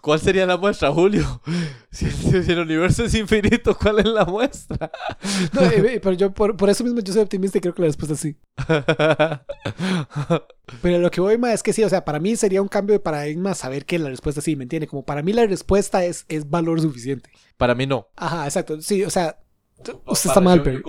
¿Cuál sería la muestra, Julio? Si el, si el universo es infinito, ¿cuál es la muestra? No, eh, pero yo por, por eso mismo yo soy optimista y creo que la respuesta es sí. Pero lo que voy más es que sí, o sea, para mí sería un cambio de paradigma saber que la respuesta sí, ¿me entiende? Como para mí la respuesta es, es valor suficiente. Para mí no. Ajá, exacto. Sí, o sea, usted está mal, pero...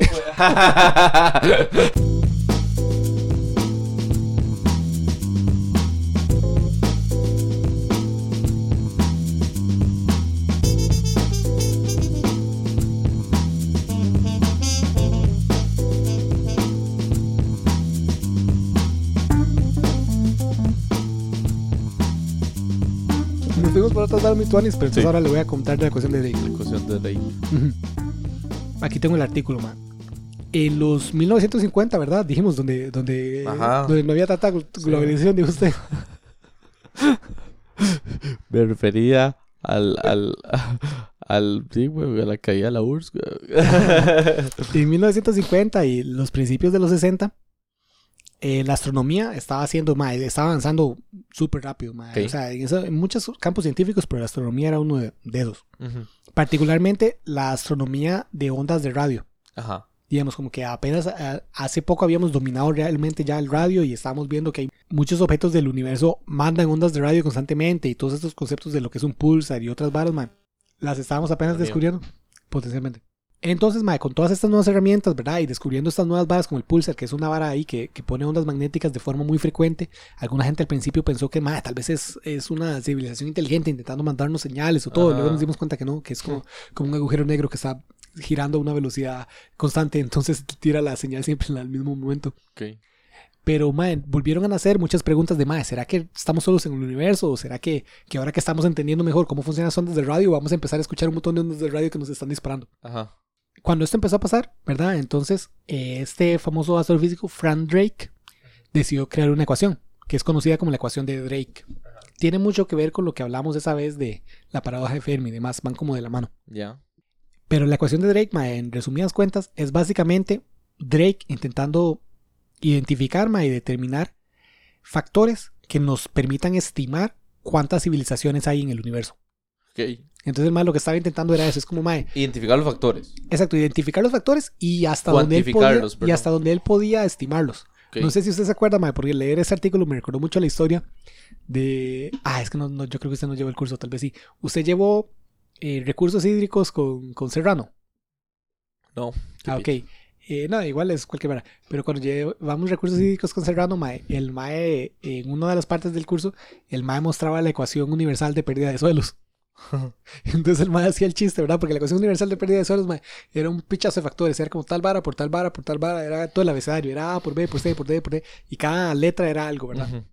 Nos fuimos por otras varas mituanis, pero entonces Sí. ahora le voy a contar de la cuestión de Drake. La ecuación de Drake. Ujú. Aquí tengo el artículo, man. En los 1950, ¿verdad? Dijimos donde, donde, donde no había tanta gl- globalización, dijo usted. Me refería al. al. al. Sí, güey, a la caída de la URSS. En 1950 y los principios de los 60, eh, la astronomía estaba haciendo, ma, estaba avanzando súper rápido. O sea, en, eso- en muchos campos científicos, pero la astronomía era uno de, de esos. Particularmente la astronomía de ondas de radio. Ajá. digamos, como que apenas a- hace poco habíamos dominado realmente ya el radio y estábamos viendo que hay muchos objetos del universo mandan ondas de radio constantemente y todos estos conceptos de lo que es un pulsar y otras varas, man, las estábamos apenas descubriendo, potencialmente. Entonces, mae, con todas estas nuevas herramientas, ¿verdad? Y descubriendo estas nuevas varas como el pulsar, que es una vara ahí que, que pone ondas magnéticas de forma muy frecuente, alguna gente al principio pensó que, mae, tal vez es, es una civilización inteligente intentando mandarnos señales o todo. Ajá. Luego nos dimos cuenta que no, que es como, como un agujero negro que está girando a una velocidad constante, entonces tira la señal siempre en el mismo momento. Ok. Pero, mae, volvieron a nacer muchas preguntas de, mae, ¿será que estamos solos en el universo? ¿O será que, que ahora que estamos entendiendo mejor cómo funcionan las ondas de radio, vamos a empezar a escuchar un montón de ondas de radio que nos están disparando? Ajá. Cuando esto empezó a pasar, ¿verdad? Entonces, eh, este famoso astrofísico, Frank Drake, decidió crear una ecuación, que es conocida como la ecuación de Drake. Tiene mucho que ver con lo que hablamos esa vez de la paradoja de Fermi y demás, van como de la mano. Ya. Pero la ecuación de Drake, en resumidas cuentas, es básicamente Drake intentando identificar y determinar factores que nos permitan estimar cuántas civilizaciones hay en el universo. Ok. Entonces, mae, lo que estaba intentando era eso, es como, mae, Identificar los factores. exacto, identificar los factores y hasta donde él podía, y hasta donde él podía estimarlos. No sé si usted se acuerda, mae, porque leer ese artículo me recordó mucho la historia de... Ah, es que no, no, yo creo que usted no llevó el curso, tal vez sí. Usted llevó eh, recursos hídricos con, con Serrano. No. Ah, ok. Eh, no, igual es cualquier vara. Pero cuando llevamos recursos hídricos con Serrano, mae, el MAE, en una de las partes del curso, el MAE mostraba la ecuación universal de pérdida de suelos. Entonces el MAE hacía el chiste, ¿verdad? Porque la ecuación universal de pérdida de suelos, mae, era un pichazo de factores. Era como tal vara por tal vara por tal vara. Era todo el abecedario. Era A por B, por C, por D, por D. Y cada letra era algo, ¿verdad? Ujú.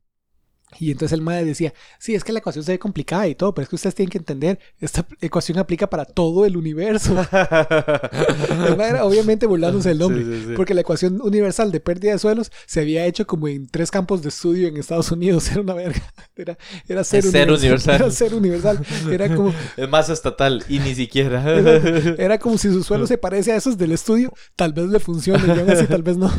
Y entonces el MAE decía, sí, es que la ecuación se ve complicada y todo, pero es que ustedes tienen que entender, esta ecuación aplica para todo el universo. El mae era obviamente burlándose del nombre. Sí, sí, sí. Porque la ecuación universal de pérdida de suelos se había hecho como en tres campos de estudio en Estados Unidos. Era una verga. Era, era ser, ser universal. Era ser universal. Era como, Es más estatal y ni siquiera. era, era como si su suelo se parece a esos del estudio. Tal vez le funcione y aún así tal vez no.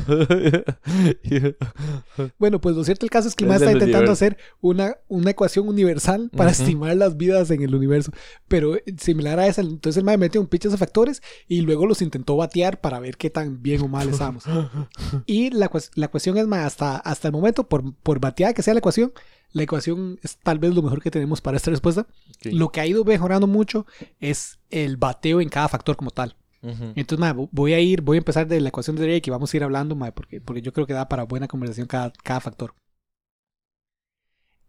Bueno, pues lo cierto el caso es que el mae está intentando universo. Hacer una, una ecuación universal para Ujú. estimar las vidas en el universo. Pero eh, similar a esa, entonces el mae metió un pinche de factores y luego los intentó batear para ver qué tan bien o mal estábamos. Y la, la cuestión es más, hasta, hasta el momento, por, por bateada que sea la ecuación, la ecuación es tal vez lo mejor que tenemos para esta respuesta. Ok. Lo que ha ido mejorando mucho es el bateo en cada factor como tal. Entonces, vo- voy a ir, voy a empezar de la ecuación de Drake y vamos a ir hablando, mae, porque, porque yo creo que da para buena conversación cada, cada factor.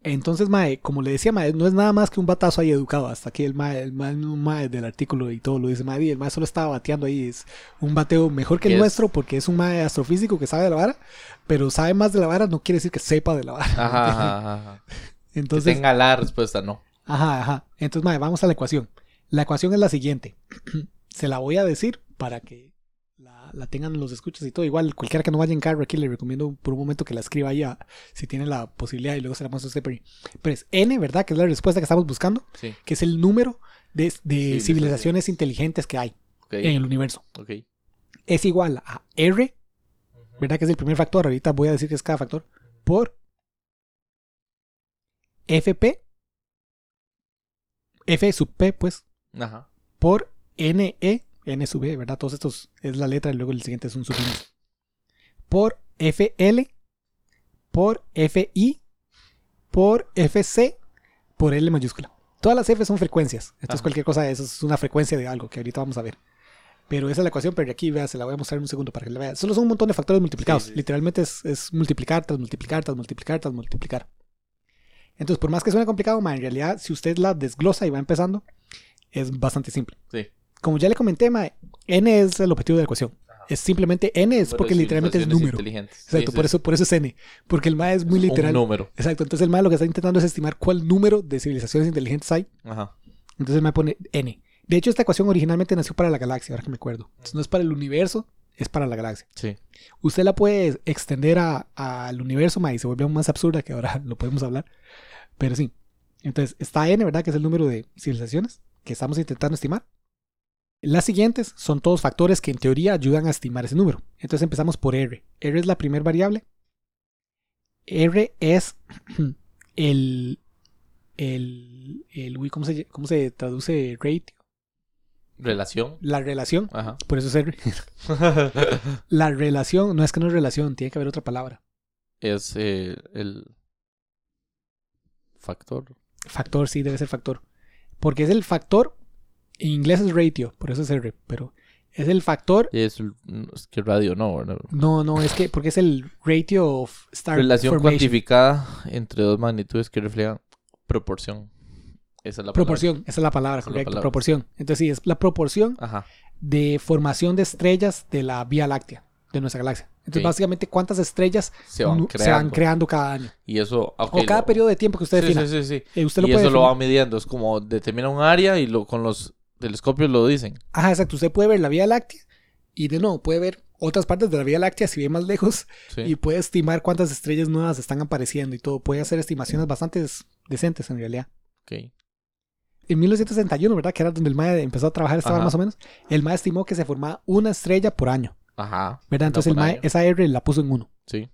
Entonces, mae, como le decía, mae, no es nada más que un batazo ahí educado. Hasta aquí el mae, el mae, del artículo y todo lo dice mae, y el mae solo estaba bateando ahí. Es un bateo mejor que el nuestro porque es un mae astrofísico que sabe de la vara, pero sabe más de la vara no quiere decir que sepa de la vara. Ajá, ajá, ajá, ajá. Que Entonces, tenga la respuesta, no. Ajá, ajá. Entonces, mae, vamos a la ecuación. La ecuación es la siguiente. Se la voy a decir para que la, la tengan los escuchas y todo. Igual, cualquiera que no vaya en carro aquí, le recomiendo por un momento que la escriba ahí a- si tiene la posibilidad y luego se la muestro a usted. Pero, pero es N, ¿verdad? Que es la respuesta que estamos buscando, Sí. que es el número de, de Civilizaciones. inteligentes que hay en el universo. Es igual a R, ¿verdad? Que es el primer factor. Ahorita voy a decir que es cada factor. Por FP F sub P, pues, Ajá. por NE, N sub E, ¿verdad? Todos estos es la letra y luego el siguiente es un subíndice. Por FL, por FI, por FC, por L mayúscula. Todas las F son frecuencias. Esto es Ajá. cualquier cosa de eso, es una frecuencia de algo que ahorita vamos a ver. Pero esa es la ecuación, pero aquí vea, se la voy a mostrar en un segundo para que la vea. Solo son un montón de factores multiplicados. Sí, sí. Literalmente es, es multiplicar, tras multiplicar, tras multiplicar, tras multiplicar. Entonces, por más que suene complicado, ma, en realidad, si usted la desglosa y va empezando, es bastante simple. Sí. Como ya le comenté, ma, n es el objetivo de la ecuación. Es simplemente n es porque literalmente es número. Sí, Exacto, sí. por eso por eso es n, porque el ma es muy Un literal. número. Exacto, entonces el ma lo que está intentando es estimar cuál número de civilizaciones inteligentes hay. Ajá. Entonces el ma pone n. De hecho, esta ecuación originalmente nació para la galaxia, ahora que me acuerdo. Entonces no es para el universo, es para la galaxia. Sí. Usted la puede extender a- al universo, ma, y se vuelve aún más absurda que ahora lo podemos hablar. Pero sí. Entonces está n, ¿verdad? Que es el número de civilizaciones que estamos intentando estimar. Las siguientes son todos factores que en teoría ayudan a estimar ese número. Entonces empezamos por R. R es la primera variable. R es el, el, el uy, ¿cómo se, ¿cómo se traduce ratio? Relación. La relación. Ajá. Por eso es R. La relación, no es que no es relación, tiene que haber otra palabra. es eh, el factor. Factor, sí, debe ser factor. Porque es el factor, en inglés es ratio, por eso es R, pero es el factor, es, el- es que radio no, ¿verdad? no, no, es que, porque es el ratio of star Relación formation. cuantificada entre dos magnitudes que reflejan proporción. Esa es la palabra. Proporción, esa es la palabra, Esa la correcto, palabra. proporción. Entonces sí, es la proporción Ajá. de formación de estrellas de la Vía Láctea, de nuestra galaxia. Entonces básicamente cuántas estrellas Se van creando. creando cada año. Y eso. ok, o cada lo- periodo de tiempo que usted Sí, defina. sí, sí, sí. Eh, usted lo y puede eso lo va midiendo. Es como determina un área y lo con los telescopios lo dicen. Ajá, exacto. Usted puede ver la Vía Láctea y de nuevo puede ver otras partes de la Vía Láctea si ve más lejos Sí. y puede estimar cuántas estrellas nuevas están apareciendo y todo. Puede hacer estimaciones bastante decentes en realidad. Ok. En 1961, ¿verdad? Que era donde el MAE empezó a trabajar esta hora Ajá. más o menos. El MAE estimó que se formaba una estrella por año, Ajá. ¿verdad? Entonces el MAE, año. esa R la puso en uno. Sí.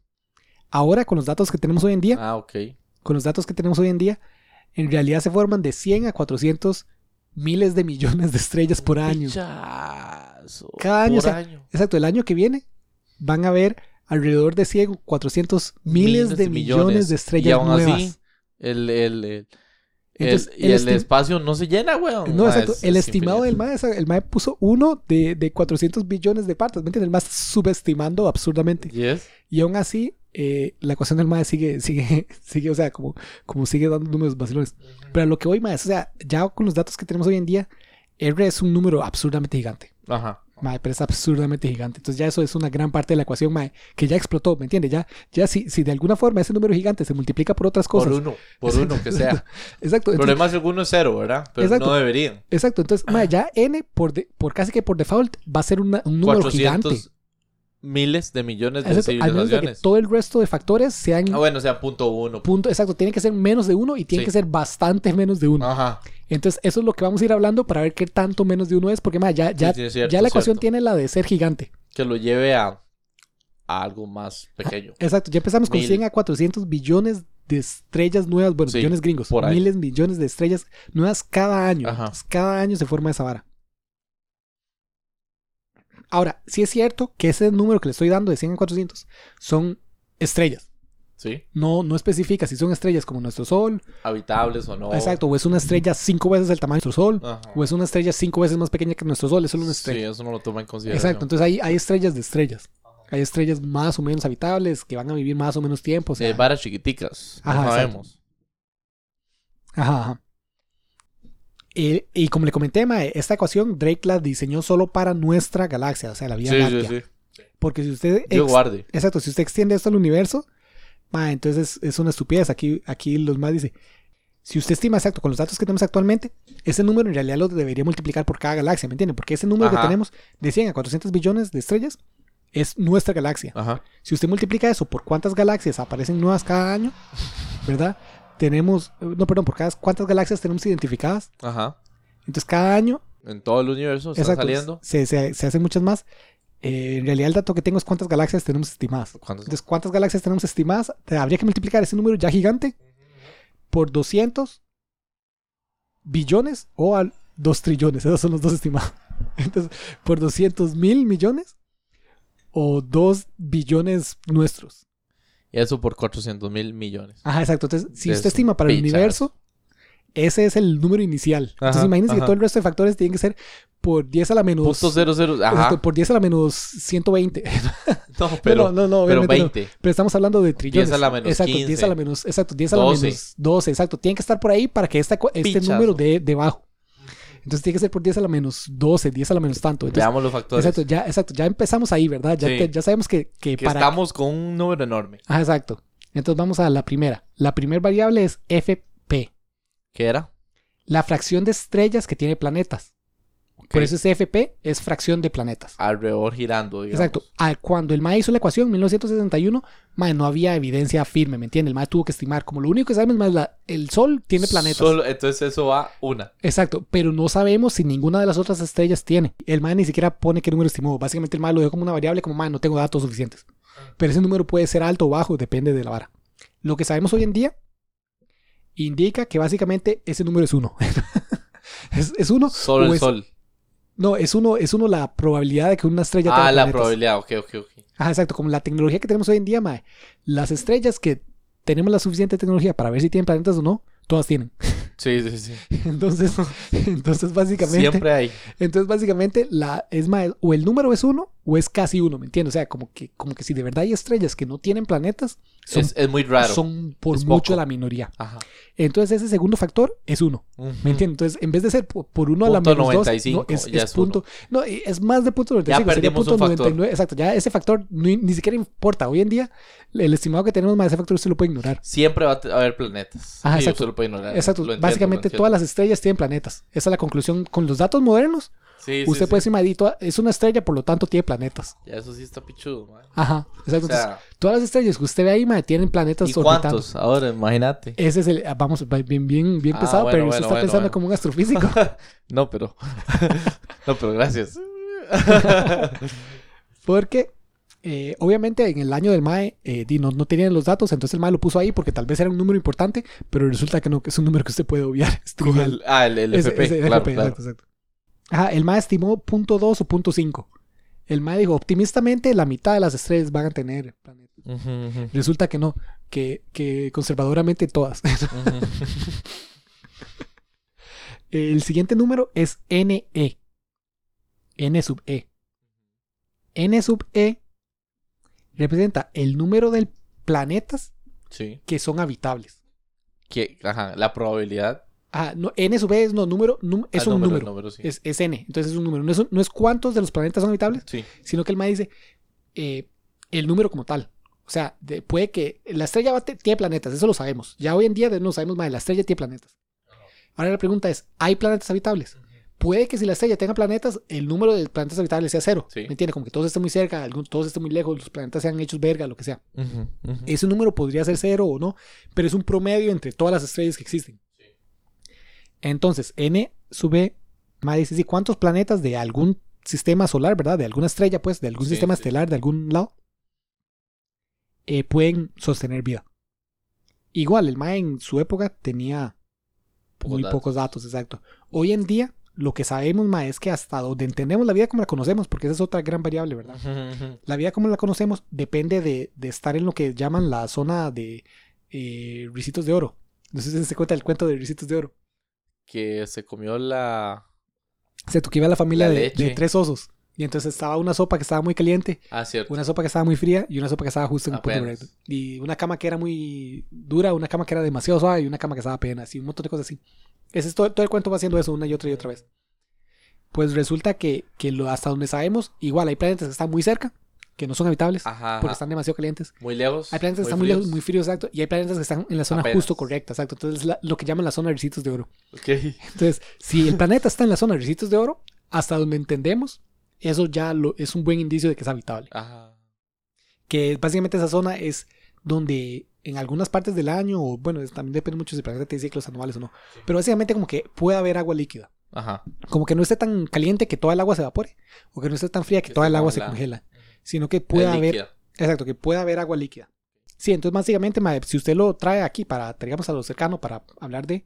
Ahora, con los datos que tenemos hoy en día, Ah, ok. con los datos que tenemos hoy en día, en realidad se forman de 100 a 400 miles de millones de estrellas por año. Pichazo. Cada año, Por o sea, año. Exacto, el año que viene van a haber alrededor de 100 o 400 miles de millones de estrellas Y aún nuevas. así, el, el, el, Entonces, el- y el espacio no se llena, weón. No, Ah, exacto. es- el es estimado del. MAE, el MAE puso uno de, de 400 billones de partes. ¿Me entiendes? El MAE subestimando absurdamente. Yes. Y aún así, eh, la ecuación del MAE sigue, sigue, sigue, o sea, como, como sigue dando números vacilones. Pero a lo que voy, MAE, o sea, ya con los datos que tenemos hoy en día, R es un número absurdamente gigante. Ajá. Mae, pero es absurdamente gigante. Entonces ya eso es una gran parte de la ecuación, mae, que ya explotó, ¿me entiendes? Ya, ya si, si de alguna forma ese número gigante se multiplica por otras cosas. Por uno, por uno que sea. Exacto. El problema alguno es cero, ¿verdad? Pero Exacto. no deberían. exacto. Entonces, mae, ya n por, de- por casi que por default va a ser una- un número 400 gigante. Miles de millones de Exacto, al menos de que civilizaciones. todo el resto de factores sean Ah, bueno, sea, punto uno. punto, exacto, tiene que ser menos de uno y tiene Sí. que ser bastante menos de uno. Ajá. Entonces, eso es lo que vamos a ir hablando para ver qué tanto menos de uno es, porque mae, ya, ya, sí, es cierto, ya la ecuación cierto. tiene la de ser gigante. Que lo lleve a, a algo más pequeño. Exacto, ya empezamos con Mil. 100 a 400 billones de estrellas nuevas, bueno, billones gringos, por miles, millones de estrellas nuevas cada año. Ajá. Entonces, cada año se forma esa vara. Ahora, sí es cierto que ese número que le estoy dando de 100 a 400 son estrellas. ¿Sí? No, no especifica si son estrellas como nuestro Sol, Habitables o no. exacto, o es una estrella cinco veces el tamaño de nuestro Sol, Ajá. o es una estrella cinco veces más pequeña que nuestro Sol, es solo una Sí, estrella. eso no lo toma en consideración. Exacto, entonces hay, hay estrellas de estrellas. Hay estrellas más o menos habitables que van a vivir más o menos tiempo. o sea, varas chiquiticas. No Ajá, exacto. sabemos. Ajá, ajá. Eh, y como le comenté, mae, esta ecuación Drake la diseñó solo para nuestra galaxia, o sea, la Vía Sí, Láctea. sí, sí. Porque si usted... Yo guarde. Exacto, si usted extiende esto al universo, mae, entonces es, es una estupidez. Aquí, aquí los más dice, si usted estima exacto con los datos que tenemos actualmente, ese número en realidad lo debería multiplicar por cada galaxia, ¿me entiende? Porque ese número que Ajá. tenemos de 100 a 400 billones de estrellas es nuestra galaxia. Ajá. Si usted multiplica eso por cuántas galaxias aparecen nuevas cada año, ¿verdad? Tenemos, no, perdón, por cada cuántas galaxias tenemos identificadas. Ajá. Entonces cada año, En todo el universo exacto, saliendo. Se, se, se hacen muchas más. Eh, en realidad el dato que tengo es cuántas galaxias tenemos estimadas. ¿Cuántos? Entonces, ¿cuántas galaxias tenemos estimadas? Habría que multiplicar ese número ya gigante por 200 billones o a 2 trillones. Esos son los dos estimados. Entonces, por 200 mil millones o 2 billones nuestros. Y eso por 400 mil millones. Ajá, exacto. Entonces, si usted estima para el pichas. universo, ese es el número inicial. Entonces, Ajá, imagínense que ajá. todo el resto de factores tienen que ser por 10 a la menos. Punto cero cero. Ajá. por 10 a la menos 120. No, pero, no, no, no, pero obviamente no. 20. Pero estamos hablando de trillones. 10 a la menos exacto, 10 a 15. la menos, exacto, 10 a la 12. menos 12, exacto. Tienen que estar por ahí para que esta, este Pichazo. número de debajo. Entonces tiene que ser por 10 a la menos 12, 10 a la menos tanto. Entonces, Veamos los factores. exacto, ya, exacto, ya empezamos ahí, ¿verdad? Ya, Sí. te- ya sabemos que, que que para... estamos con un número enorme. Ajá, exacto. Entonces vamos a la primera. La primera variable es FP, ¿Qué era? la fracción de estrellas que tiene planetas. Por eso es FP, es fracción de planetas. Alrededor girando, digamos. Exacto. Ah, cuando el MAE hizo la ecuación en 1961, mae, no había evidencia firme, ¿me entiendes? El MAE tuvo que estimar, como lo único que sabemos más la, el Sol tiene planetas. Solo- entonces eso va una. Exacto, pero no sabemos si ninguna de las otras estrellas tiene. El MAE ni siquiera pone qué número estimó. Básicamente el MAE lo dejó como una variable, como MAE no tengo datos suficientes. Pero ese número puede ser alto o bajo, depende de la vara. Lo que sabemos hoy en día indica que básicamente ese número es uno. es, es uno. Solo el es- sol. No, es uno, es uno la probabilidad de que una estrella Ah, tenga la planetas. probabilidad. Ok, ok, ok. Ajá, exacto. Como la tecnología que tenemos hoy en día, mae, las estrellas que tenemos la suficiente tecnología para ver si tienen planetas o no, todas tienen. Sí, sí, sí. Entonces, entonces básicamente, Siempre hay. entonces básicamente la es más o el número es uno o es casi uno, ¿me entiendes? O sea, como que como que si de verdad hay estrellas que no tienen planetas, son, Es, es muy raro. son por Es mucho poco. la minoría. Ajá. Entonces ese segundo factor es uno. ¿me entiendes? Entonces, en vez de ser por, por uno a la Punto menos dos, 95, no, es, ya es es uno. punto, no, es más de punto 95, sería perdimos punto un factor. 99, exacto, ya ese factor ni, ni siquiera importa. Hoy en día el estimado que tenemos más ese factor usted lo puede ignorar. Siempre va a haber planetas. Ajá, exacto. usted lo puede ignorar. Exacto, Lo entiendo, básicamente lo todas las estrellas tienen planetas. Esa es la conclusión con los datos modernos. Sí, sí, usted sí. puede decir, "Madito, es una estrella, por lo tanto tiene planetas. Ya eso sí está pichudo, man. Ajá, exacto. O sea, Entonces, todas las estrellas que usted ve ahí, madre, tienen planetas ¿y orbitando. cuántos? Ahora, imagínate. Ese es el, ah, vamos, bien, bien, bien Ah, pesado, bueno, pero bueno, usted está pensando como un astrofísico. No, pero. no, pero gracias. porque, eh, obviamente, en el año del MAE, eh, no, no tenían los datos, entonces el MAE lo puso ahí porque tal vez era un número importante, pero resulta que no, que es un número que usted puede obviar. Es. Ah, el, el FP. claro, FP, claro. exacto, exacto. Ajá, el MAE estimó punto 2 o punto 5. El MAE dijo, optimistamente la mitad de las estrellas van a tener ujú, Resulta que no, que, que conservadoramente todas. el siguiente número es NE. N sub E. N sub E representa el número de planetas Sí. que son habitables. Que, ajá, la probabilidad. Ah, no, N sub E es, no, número, num- es ah, un número, número. número, sí. Es, es N, entonces es un número. No es, no es cuántos de los planetas son habitables, Sí. sino que el MAE dice eh, el número como tal. O sea, de- puede que la estrella va- tiene planetas, eso lo sabemos. Ya hoy en día no sabemos más, la estrella tiene planetas. Ahora la pregunta es, ¿hay planetas habitables? Puede que si la estrella tenga planetas, el número de planetas habitables sea cero. Sí. ¿Me entiendes? Como que todos estén muy cerca, algún- todos estén muy lejos, los planetas sean hechos verga, lo que sea. Ese número podría ser cero o no, pero es un promedio entre todas las estrellas que existen. Entonces, n sub e, más dice, ¿sí? ¿cuántos planetas de algún sistema solar, verdad? De alguna estrella, pues, de algún Sí, sistema sí. estelar, de algún lado, eh, pueden sostener vida? Igual, el MAE en su época tenía muy datos. pocos datos, exacto. Hoy en día, lo que sabemos, MAE, es que hasta donde entendemos la vida como la conocemos, porque esa es otra gran variable, ¿verdad? La vida como la conocemos depende de, de estar en lo que llaman la zona de eh, ricitos de oro. No sé si se cuenta el cuento de ricitos de oro. Que se comió la. Se iba la familia La de, tres osos. Y entonces estaba una sopa que estaba muy caliente, Ah, cierto. una sopa que estaba muy fría y una sopa que estaba justo en el punto Apenas. correcto. Y una cama que era muy dura, una cama que era demasiado suave y una cama que estaba apenas. Y un montón de cosas así. Ese es todo, todo el cuento va haciendo eso una y otra y otra vez. Pues resulta que, que lo, hasta donde sabemos, igual hay planetas que están muy cerca, que no son habitables, Ajá. porque ajá. están demasiado calientes. Muy lejos. Hay planetas que están muy lejos, muy fríos, exacto. Y hay planetas que están en la zona Apenas. justo correcta, exacto. Entonces, la- lo que llaman la zona de ricitos de oro. Ok. Entonces, si el planeta está en la zona de ricitos de oro, hasta donde entendemos, eso ya lo, es un buen indicio de que es habitable. Ajá. Que básicamente esa zona es donde en algunas partes del año, o bueno, es- también depende mucho si el planeta tiene ciclos anuales o no, pero básicamente como que puede haber agua líquida. Ajá. Como que no esté tan caliente que toda el agua se evapore, o que no esté tan fría que Que toda el agua se congela, sino que puede Es haber. Exacto, que pueda haber agua líquida. Sí, entonces básicamente, mae, si usted lo trae aquí para, digamos, a lo cercano para hablar de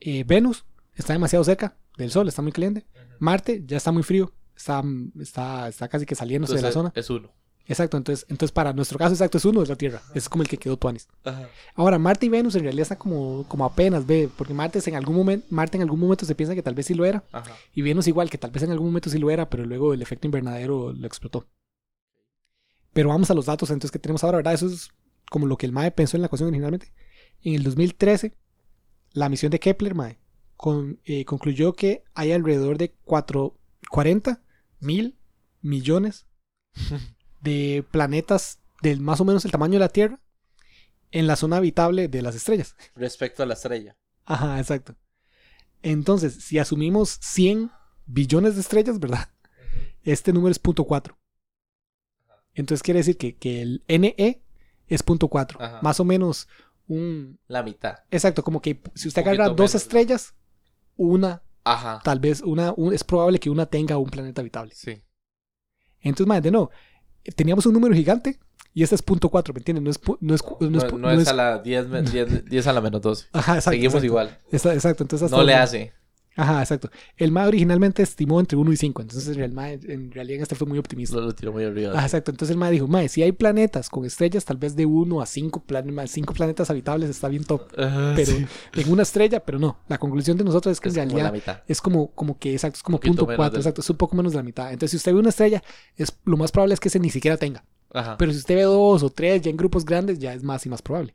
eh, Venus, está demasiado cerca del Sol, está muy caliente. Marte ya está muy frío, está, está, está casi que saliéndose de la zona. Es uno. Exacto, entonces, entonces para nuestro caso exacto es uno, es la Tierra. Es como el que quedó Tuanis. Ajá. Ahora, Marte y Venus en realidad están como, como apenas, ve, porque Marte, es en algún momento, Marte en algún momento se piensa que tal vez sí lo era, Ajá. y Venus igual, que tal vez en algún momento sí lo era, pero luego el efecto invernadero lo explotó. Pero vamos a los datos entonces que tenemos ahora, ¿verdad? Eso es como lo que el MAE pensó en la ecuación originalmente. En el 2013, la misión de Kepler, MAE, con- eh, concluyó que hay alrededor de 4, 40 mil millones de planetas del más o menos el tamaño de la Tierra en la zona habitable de las estrellas. Respecto a la estrella. Ajá, exacto. Entonces, si asumimos 100 billones de estrellas, ¿verdad? Este número es 0.4. Entonces quiere decir que, que el NE es 0.4. Ajá. Más o menos un... La mitad. Exacto, como que si usted agarra dos menos. estrellas, una, Ajá. tal vez, una, un- es probable que una tenga un planeta habitable. Sí. Entonces, más de no, teníamos un número gigante y este es 0.4, ¿me entiendes? No es... No es, no No, es no a la 10, me- 10, 10 a la menos 12. Ajá, exacto. Seguimos exacto. igual. Exacto, entonces hasta No le hace. Ajá, exacto. El MAE originalmente estimó entre 1 y 5, entonces el MAE en realidad en este fue muy optimista. Lo, lo tiró muy arriba. Ajá, exacto. Entonces el MAE dijo, MAE, si hay planetas con estrellas, tal vez de 1 a 5 planetas habitables está bien top. Ajá, Pero sí. en una estrella, pero no. La conclusión de nosotros es que Es en como la realidad mitad. es como, como que, exacto, es como punto menos 4, del- exacto, es un poco menos de la mitad. Entonces si usted ve una estrella, es, lo más probable es que ese ni siquiera tenga. Ajá. Pero si usted ve dos o tres ya en grupos grandes, ya es más y más probable.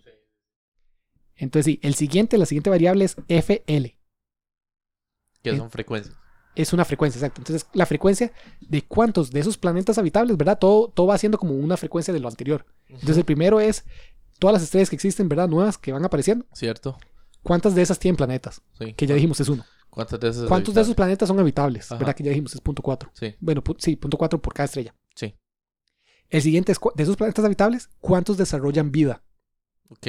Entonces sí, el siguiente, la siguiente variable es FL. Que son frecuencias. es una frecuencia, exacto. Entonces, la frecuencia de cuántos de esos planetas habitables, ¿verdad? Todo, todo va siendo como una frecuencia de lo anterior. Entonces, el primero es todas las estrellas que existen, ¿verdad? Nuevas que van apareciendo. ¿Cierto? ¿Cuántas de esas tienen planetas? Sí. Que ya dijimos es uno. ¿Cuántas de esas? ¿Cuántos de esos planetas son habitables? Ajá. ¿Verdad? Que ya dijimos es punto cuatro. Sí. Bueno, pu- sí, punto cuatro por cada estrella. Sí. El siguiente es de esos planetas habitables, ¿cuántos desarrollan vida? Ok.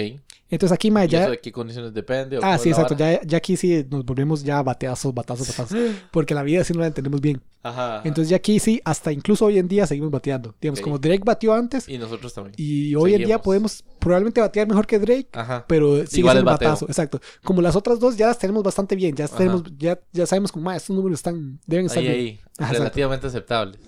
Entonces aquí, ma, ¿Y ya... eso de qué condiciones depende? o Ah, sí, exacto. Ya, ya aquí sí nos volvemos ya bateazos, batazos, batazos. Porque la vida sí no la entendemos bien. Ajá. ajá. Entonces ya aquí sí, hasta incluso hoy en día seguimos bateando. Digamos, como Drake batió antes Y nosotros también. y hoy en día podemos probablemente batear mejor que Drake, Ajá. pero sigue Igual siendo el batazo. Exacto. Como las otras dos ya las tenemos bastante bien. Ya tenemos, ya, ya sabemos como, "Ma, estos números están, deben estar Ahí, bien. ahí. Ajá, exacto. Relativamente aceptable.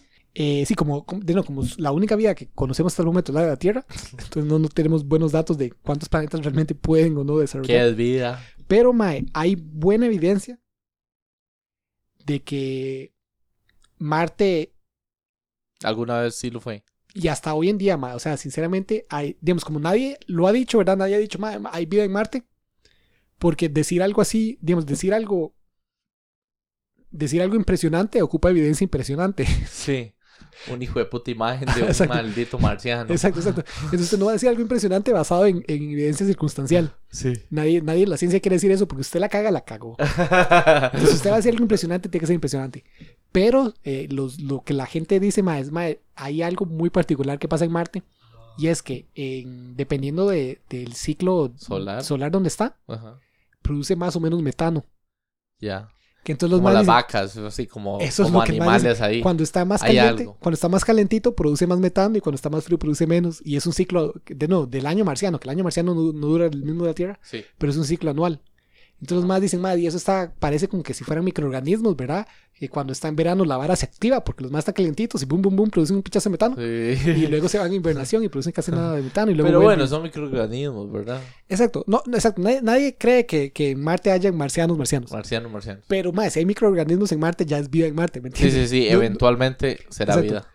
Eh, sí, como, como, de como la única vida que conocemos hasta el momento es la de la Tierra, entonces no, no tenemos buenos datos de cuántos planetas realmente pueden o no desarrollar. ¿Qué es vida? Pero, Mae, hay buena evidencia de que Marte ¿Alguna vez sí lo fue? y hasta hoy en día, Mae, o sea, sinceramente, hay, digamos, como nadie lo ha dicho, ¿verdad? Nadie ha dicho, Mae, hay vida en Marte. Porque decir algo así, digamos, decir algo, decir algo impresionante ocupa evidencia impresionante. Sí. Un hijo de puta imagen de un Exacto. maldito marciano. Exacto, exacto. Entonces usted no va a decir algo impresionante basado en, en evidencia circunstancial. Sí. Nadie, nadie en la ciencia quiere decir eso porque usted la caga, la cagó. Entonces usted va a decir algo impresionante, tiene que ser impresionante. Pero eh, los, lo que la gente dice, ma, es, ma, hay algo muy particular que pasa en Marte. Y es que en- dependiendo de- del ciclo Solar. solar donde está, Ajá. produce más o menos metano. Ya. Que entonces los Como las dicen, vacas, así como, Eso es como que animales ahí. cuando está más caliente, cuando está más calentito produce más metano y cuando está más frío produce menos. Y es un ciclo de no, del año marciano, que el año marciano no, no dura el mismo de la Tierra, Sí. pero es un ciclo anual. Entonces los más dicen, madre, y eso está, parece como que si fueran microorganismos, ¿verdad? Que cuando está en verano la vara se activa porque los más están calientitos y boom, boom, boom, producen un pichazo de metano. Y Sí. luego se van a invernación y producen casi nada de metano. Y luego Pero bueno, son microorganismos, ¿verdad? Exacto, no, no, exacto. Nadie, nadie cree que, que en Marte haya marcianos, marcianos. Marciano, marciano. Pero, más, si hay microorganismos en Marte, ya es vida en Marte, ¿me Sí, entiendes? sí, sí. No- Eventualmente será Exacto. vida.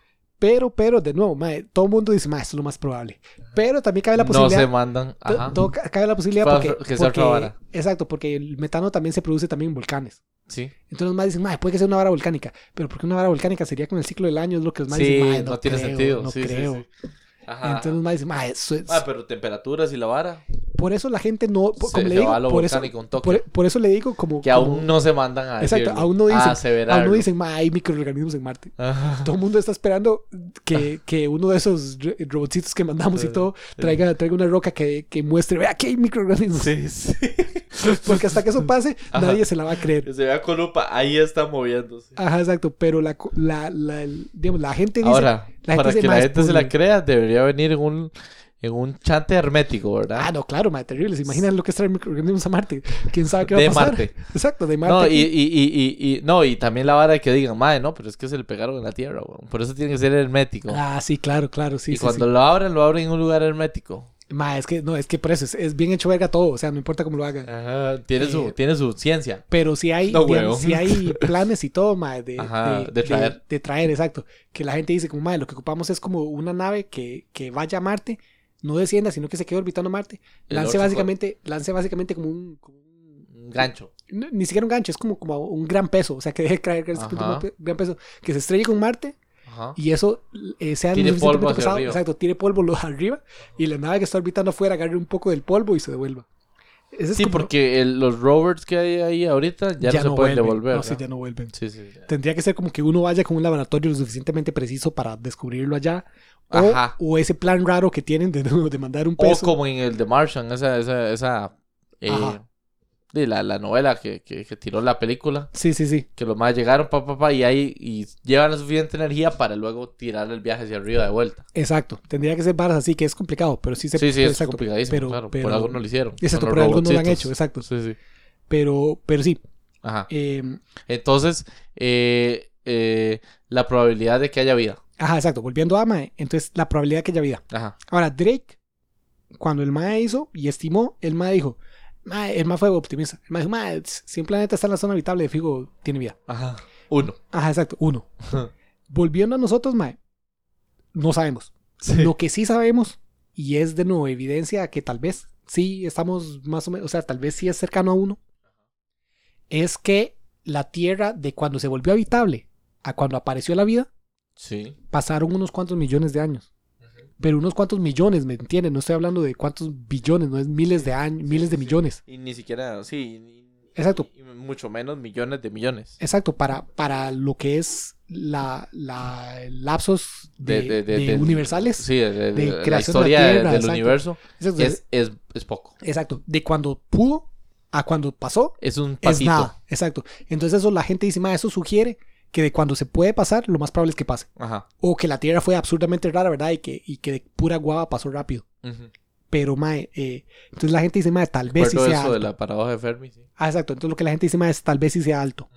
Pero, pero, de nuevo, mae, todo el mundo dice, mae, esto es lo más probable. Pero también cabe la No posibilidad. se mandan. Ajá. todo cabe la posibilidad porque, que sea porque- vara. exacto, porque el metano también se produce también en volcanes. Sí. Entonces los más dicen, mae, puede que sea una vara volcánica, pero porque una vara volcánica sería con el ciclo del año, es lo que los más Sí, dicen, mae, no, tiene creo, sentido. No sí, sí, creo. sí. Ajá. Entonces los más dicen, mae, eso es. Ah, pero temperaturas y la vara. Por eso la gente no, por- Se- como le se digo, a lo por eso, por, por le digo como Que como- aún no se mandan a Exacto, decirlo, aún no dicen- aún no dicen, hay microorganismos en Marte. Ajá. Todo el mundo está esperando que, que uno de esos ro- robotcitos que mandamos y todo traiga, traiga una roca que, que muestre, vea que hay microorganismos. Sí, sí. Porque hasta que eso pase, Ajá. nadie se la va a creer. Que se vea con lupa, ahí está moviéndose. Ajá, exacto. Pero la, la, la, digamos, la gente dice. Ahora, la gente para dice, que la "Ma, es gente se la crea, debería venir en un, en un chante hermético, ¿verdad? Ah, no, claro, mae, terrible. ¿Se imaginan lo que es traer microorganismos a Marte? ¿Quién sabe qué va a de pasar? Marte. Exacto, de Marte. No, y, y, y, y, y- no, y también la vara de que digan, madre, no, pero es que se le pegaron en la tierra, weón. Por eso tiene que ser hermético. Ah, sí, claro, claro, sí, y sí, cuando sí. lo abren, lo abren en un lugar hermético. Ma, es que, no, es que por eso es, es bien hecho verga todo, o sea, no importa cómo lo hagan. Ajá, tiene, su, Eh, tiene su ciencia. Pero si hay, No, digamos, huevo. si hay planes y todo, ma, de, Ajá, de, de traer. de traer, exacto. Que la gente dice, como, ma, lo que ocupamos es como una nave que, que vaya a Marte, no descienda, sino que se quede orbitando Marte. El Lance básicamente, lance básicamente como un, como un- Un gancho. no, ni siquiera un gancho, es como, como un gran peso, o sea, que deje caer pe- gran peso, que se estrelle con Marte Ajá. y eso eh, sea Tire polvo pesado, arriba. exacto, tire polvo arriba y la nave que está orbitando afuera agarre un poco del polvo y se devuelva. Ese Sí, como- porque el- los rovers que hay ahí ahorita ya, no se pueden vuelven. devolver. No, sí, ya no vuelven. Sí, sí, ya. Tendría que ser como que uno vaya con un laboratorio lo suficientemente preciso para descubrirlo allá. O, Ajá. o ese plan raro que tienen de, de mandar un O peso. como en el de Martian, esa, esa, esa eh. De la, la novela que, que, que tiró la película, Sí, sí, sí. que los más llegaron, pa, pa, pa, y ahí y llevan la suficiente energía para luego tirar el viaje hacia arriba de vuelta. Exacto. Tendría que ser varas así, que es complicado, pero sí se sí, sí, es exacto. complicadísimo, pero, claro. pero- por algo no lo hicieron. Exacto, por algo no lo han hecho, exacto. Sí, sí. Pero, pero sí. Ajá. eh, Entonces, eh, eh, la probabilidad de que haya vida. ajá, exacto. Volviendo a Mae, entonces la probabilidad que haya vida. Ajá. Ahora, Drake, cuando el Mae hizo y estimó, el Mae dijo, el Mae fue optimista. El Mae dijo, Mae, si un planeta está en la zona habitable, fijo, tiene vida. Ajá. Uno. Ajá, exacto, uno. Volviendo a nosotros, Mae, no sabemos. Lo que sí sabemos, y es de nuevo evidencia que tal vez sí estamos más o menos, o sea, tal vez sí es cercano a uno, es que la Tierra de cuando se volvió habitable a cuando apareció la vida, Sí. pasaron unos cuantos millones de años. Pero unos cuantos millones, ¿me entienden? No estoy hablando de cuántos billones, no es miles de años, miles de millones. Y ni siquiera, sí. ni- Exacto. y mucho menos millones de millones. Exacto, para, para lo que es la, la lapsos de, De- de- de- de del- universales. Sí, de, la creación de la historia de- Tierra, del exacto. universo Exacto, es, es, es poco. exacto, de cuando pudo a cuando pasó, Es un es pasito. nada. Exacto. Entonces eso la gente dice, "Ma, eso sugiere que de cuando se puede pasar, lo más probable es que pase. Ajá. O que la Tierra fue absurdamente rara, ¿verdad? Y que, y que de pura guava pasó rápido. Pero, mae, eh, entonces la gente dice, mae, tal vez sí sea eso de alto. la paradoja de Fermi. Sí, Ah, exacto. Entonces lo que la gente dice, mae, es tal vez sí sea alto.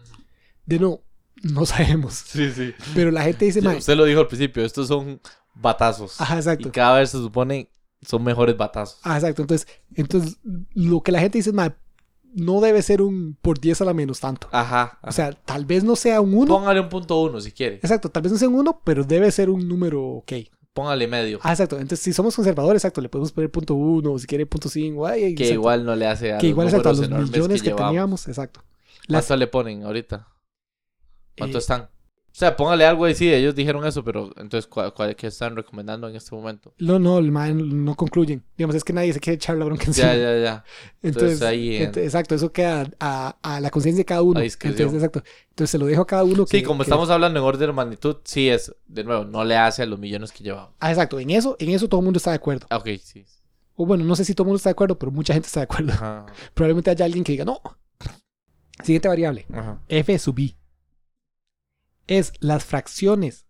De no, no sabemos. sí. sí. Pero la gente dice, mae, Usted lo dijo al principio, estos son batazos. ajá, exacto. Y cada vez se supone son mejores batazos. Ah, exacto. Entonces, entonces, lo que la gente dice mae, no debe ser un por 10 a la menos tanto. Ajá. O sea, tal vez no sea un 1. Póngale un punto uno si quiere. Exacto, tal vez no sea un 1, pero debe ser un número ok. Póngale medio. Ah, exacto. Entonces, si somos conservadores, exacto, le podemos poner punto 1, o si quiere punto 5. ay, que exacto. igual no le hace a que los igual exacto, a los millones que, teníamos. Exacto. Las- ¿Cuánto le ponen ahorita? ¿Cuánto eh, están? O sea, póngale algo ahí, sí, ellos dijeron eso, pero entonces, ¿cuál, cuál- qué están recomendando en este momento? No, no, el mae no concluyen. Digamos, es que nadie se quiere echar la bronca encima. Ya, ya, ya. Entonces, Entonces, ahí en- ent- exacto, eso queda a, a la conciencia de cada uno. Entonces, exacto. Entonces se lo dejo a cada uno. Sí, que- como que- estamos hablando en orden de magnitud, sí es, de nuevo, no le hace a los millones que llevamos. Ah, exacto. En eso, en eso todo el mundo está de acuerdo. Ah, ok, sí. O bueno, no sé si todo el mundo está de acuerdo, pero mucha gente está de acuerdo. Ajá, Probablemente haya alguien que diga, no. Siguiente variable. ajá. F sub i. Es las fracciones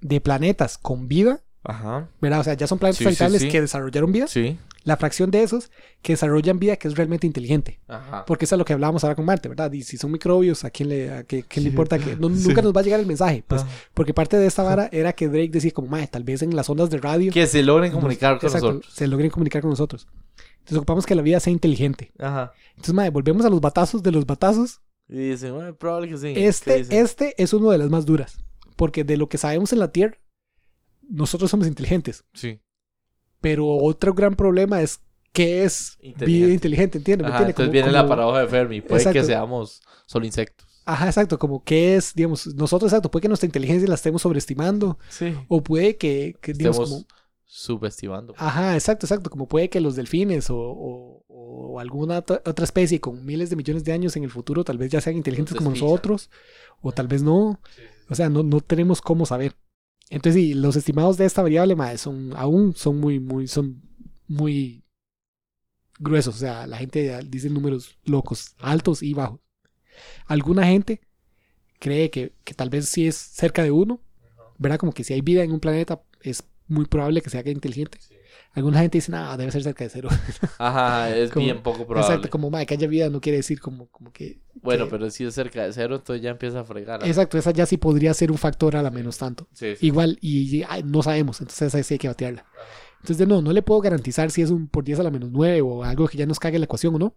de planetas con vida, Ajá. ¿verdad? O sea, ya son planetas Sí, sí, habitables sí. que desarrollaron vida. Sí. La fracción de esos que desarrollan vida que es realmente inteligente. Ajá. Porque eso es lo que hablábamos ahora con Marte, ¿verdad? Y si son microbios, ¿a quién le, a qué, qué le Sí. importa? que no- Sí. Nunca nos va a llegar el mensaje. Pues, Ah. porque parte de esta vara era que Drake decía como, "Mae, tal vez en las ondas de radio Que se logren nos- comunicar con exacto, nosotros. se logren comunicar con nosotros. Entonces ocupamos que la vida sea inteligente. Ajá. Entonces, mae, volvemos a los batazos de los batazos. Y dicen, bueno, probable que sí. ¿Qué Este, este es uno de las más duras. Porque de lo que sabemos en la Tierra, nosotros somos inteligentes. Sí. Pero otro gran problema es qué es vida Inteligente. inteligente, ¿entiendes? ¿Me Ajá, entonces Como- viene la paradoja de Fermi. Puede que seamos solo insectos. Ajá, exacto, como qué es, digamos, nosotros, exacto, puede que nuestra inteligencia la estemos sobreestimando, Sí. o puede que, que digamos, como, subestimando. ajá, exacto, exacto, como puede que los delfines o, o- o alguna otra especie con miles de millones de años en el futuro tal vez ya sean inteligentes como nosotros, o tal vez no, o sea, no, no tenemos cómo saber. Entonces, sí, los estimados de esta variable, mae, son, aún son muy, muy, son muy gruesos, o sea, la gente dice números locos, altos y bajos. Alguna gente cree que, que tal vez sí es cerca de uno, ¿verdad? Como que si hay vida en un planeta es muy probable que sea inteligente. Alguna gente dice, nada, debe ser cerca de cero. Ajá, es Como- bien poco probable. Exacto, como que haya vida no quiere decir como, como que. Bueno, que- pero si es cerca de cero, entonces ya empieza a fregar. Exacto, esa ya sí podría ser un factor a la menos tanto. Sí, sí. Igual, y, y, ay, no sabemos, entonces esa sí hay que batearla. Entonces, no, no le puedo garantizar si es un por 10 a la menos 9 o algo que ya nos cague la ecuación o no.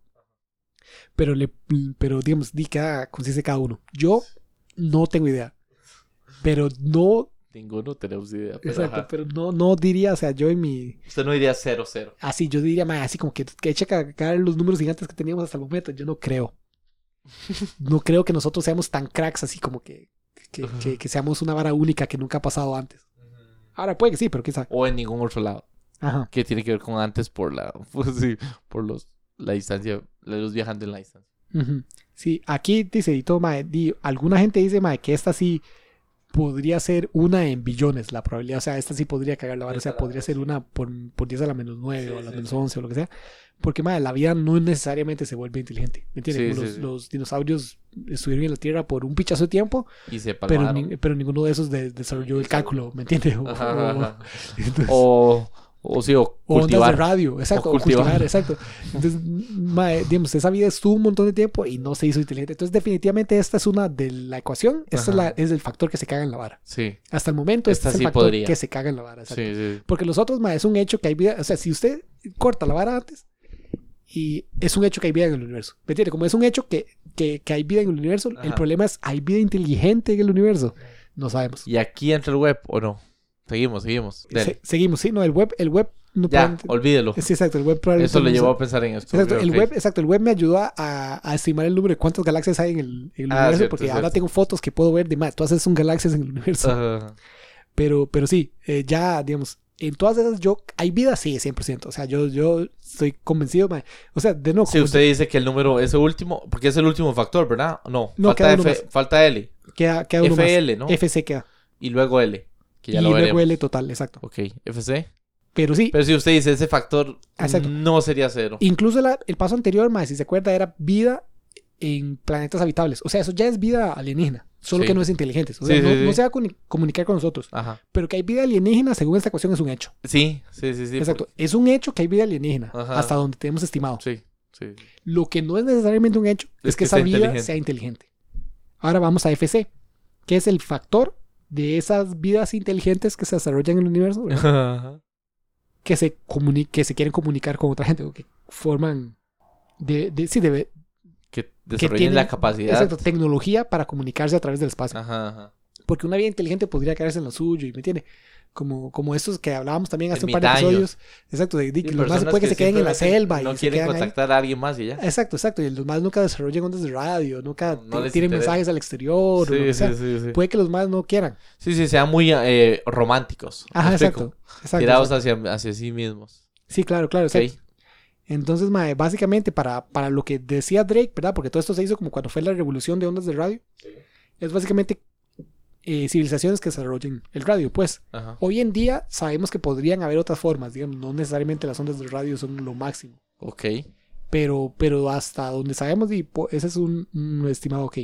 Pero, le, pero digamos, di cada, consiste cada uno. Yo no tengo idea. Pero no, Ninguno tenemos idea. Pero exacto, ajá. pero no, no diría, o sea, yo en mi, Usted no diría cero, cero. así, yo diría, más así como que, que eche a cagar los números gigantes que teníamos hasta el momento. Yo no creo. No creo que nosotros seamos tan cracks así como que, que, que, que seamos una vara única que nunca ha pasado antes. Ahora puede que sí, pero quizá. O en ningún otro lado. Ajá. Que tiene que ver con antes por la, pues sí, por los, la distancia, la luz viajando en la distancia. Sí, aquí dice, y todo, mae, di- alguna gente dice, mae, que esta sí podría ser una en billones la probabilidad. O sea, esta sí podría cagar la vara. O sea, podría ser una por, por 10 a la menos 9 Sí, o a la sí, menos sí. 11 o lo que sea. Porque, mae, la vida no necesariamente se vuelve inteligente. ¿Me entiendes? Los, los dinosaurios estuvieron en la Tierra por un pichazo de tiempo, Y se pero, ni- pero ninguno de esos de- desarrolló el cálculo, ¿me entiendes? O, Ajá, ajá. entonces- O, o sí, o o ondas de cultivar. radio, exacto, O o cultivar, cultivar. exacto. Entonces, mae, digamos, esa vida estuvo un montón de tiempo y no se hizo inteligente. Entonces, definitivamente esta es una de la ecuación, esta es, la, es el factor que se caga en la vara. Sí, Hasta el momento, este Esta es el sí factor podría. que se caga en la vara. exacto. sí, sí. Porque los otros, mae, es un hecho que hay vida, o sea, si usted corta la vara antes, y es un hecho que hay vida en el universo. ¿Me entiende? Como es un hecho que, que, que hay vida en el universo, el problema es, ¿hay vida inteligente en el universo? No sabemos. ¿Y aquí entra el web o no? Seguimos, seguimos. Se- seguimos, sí, no, el web, el web no ya, puede- olvídelo. Sí, exacto, el web probablemente Eso le no llevó a pensar en esto. Exacto, el web, exacto, el web me ayudó a, a estimar el número de cuántas galaxias hay en el, en el Ah, universo, cierto, porque cierto. ahora tengo fotos que puedo ver de más, todas esas son galaxias en el universo. Pero, pero sí, eh, ya, digamos, en todas esas yo, ¿hay vida? Sí, 100%. O sea, yo, yo estoy convencido. O sea, de nuevo, Si usted dice que el número es el último, porque es el último factor, ¿verdad? No, No, falta, F- falta L. queda, queda uno FL, ¿no? más. FC queda. Y luego L, que ya y lo. L total, exacto. Ok, FC. Pero sí, Pero si usted dice ese factor, Exacto. no sería cero. incluso la- el paso anterior, mae, si se acuerda, era vida en planetas habitables. O sea, eso ya es vida alienígena, solo Sí. que no es inteligente. O sea, Sí, no, sí, sí. no se va a comuni- comunicar con nosotros. Ajá. Pero que hay vida alienígena, según esta ecuación, es un hecho. Sí, sí, sí, sí. Exacto. Es un hecho que hay vida alienígena, Ajá. hasta donde tenemos estimado. Sí, sí. Lo que no es necesariamente un hecho es, Es que, que esa vida inteligente. sea inteligente. Ahora vamos a FC, que es el factor de esas vidas inteligentes que se desarrollan en el universo, que se que se quieren comunicar con otra gente, o que forman de, de- sí, de, Que desarrollen tienen- la capacidad. exacto, tecnología para comunicarse a través del espacio. Ajá, ajá. Porque una vida inteligente podría quedarse en lo suyo, y me entiende. Como, como estos que hablábamos también hace un par de episodios. Exacto, de, de Y los más puede que, se queden en la selva y No se quieren ahí. contactar a alguien más y ya. Exacto, exacto. Y los más nunca desarrollan ondas de radio, nunca No t- les tienen interesa. mensajes al exterior. o lo Sí, que sea. sí, sí, sí. Puede que los más no quieran. Sí, sí, sean muy eh, románticos. ¿Me Ajá, exacto. exacto, Tirados exacto. hacia, hacia sí mismos. Sí, claro, claro. Exacto. Entonces, mae, básicamente para, para lo que decía Drake, ¿verdad? Porque todo esto se hizo como cuando fue la revolución de ondas de radio. Es básicamente eh, civilizaciones que desarrollen el radio, pues. Ajá. Hoy en día sabemos que podrían haber otras formas, digamos, no necesariamente las ondas de radio son lo máximo. Ok. Pero, pero hasta donde sabemos, y ese es un, un estimado ok.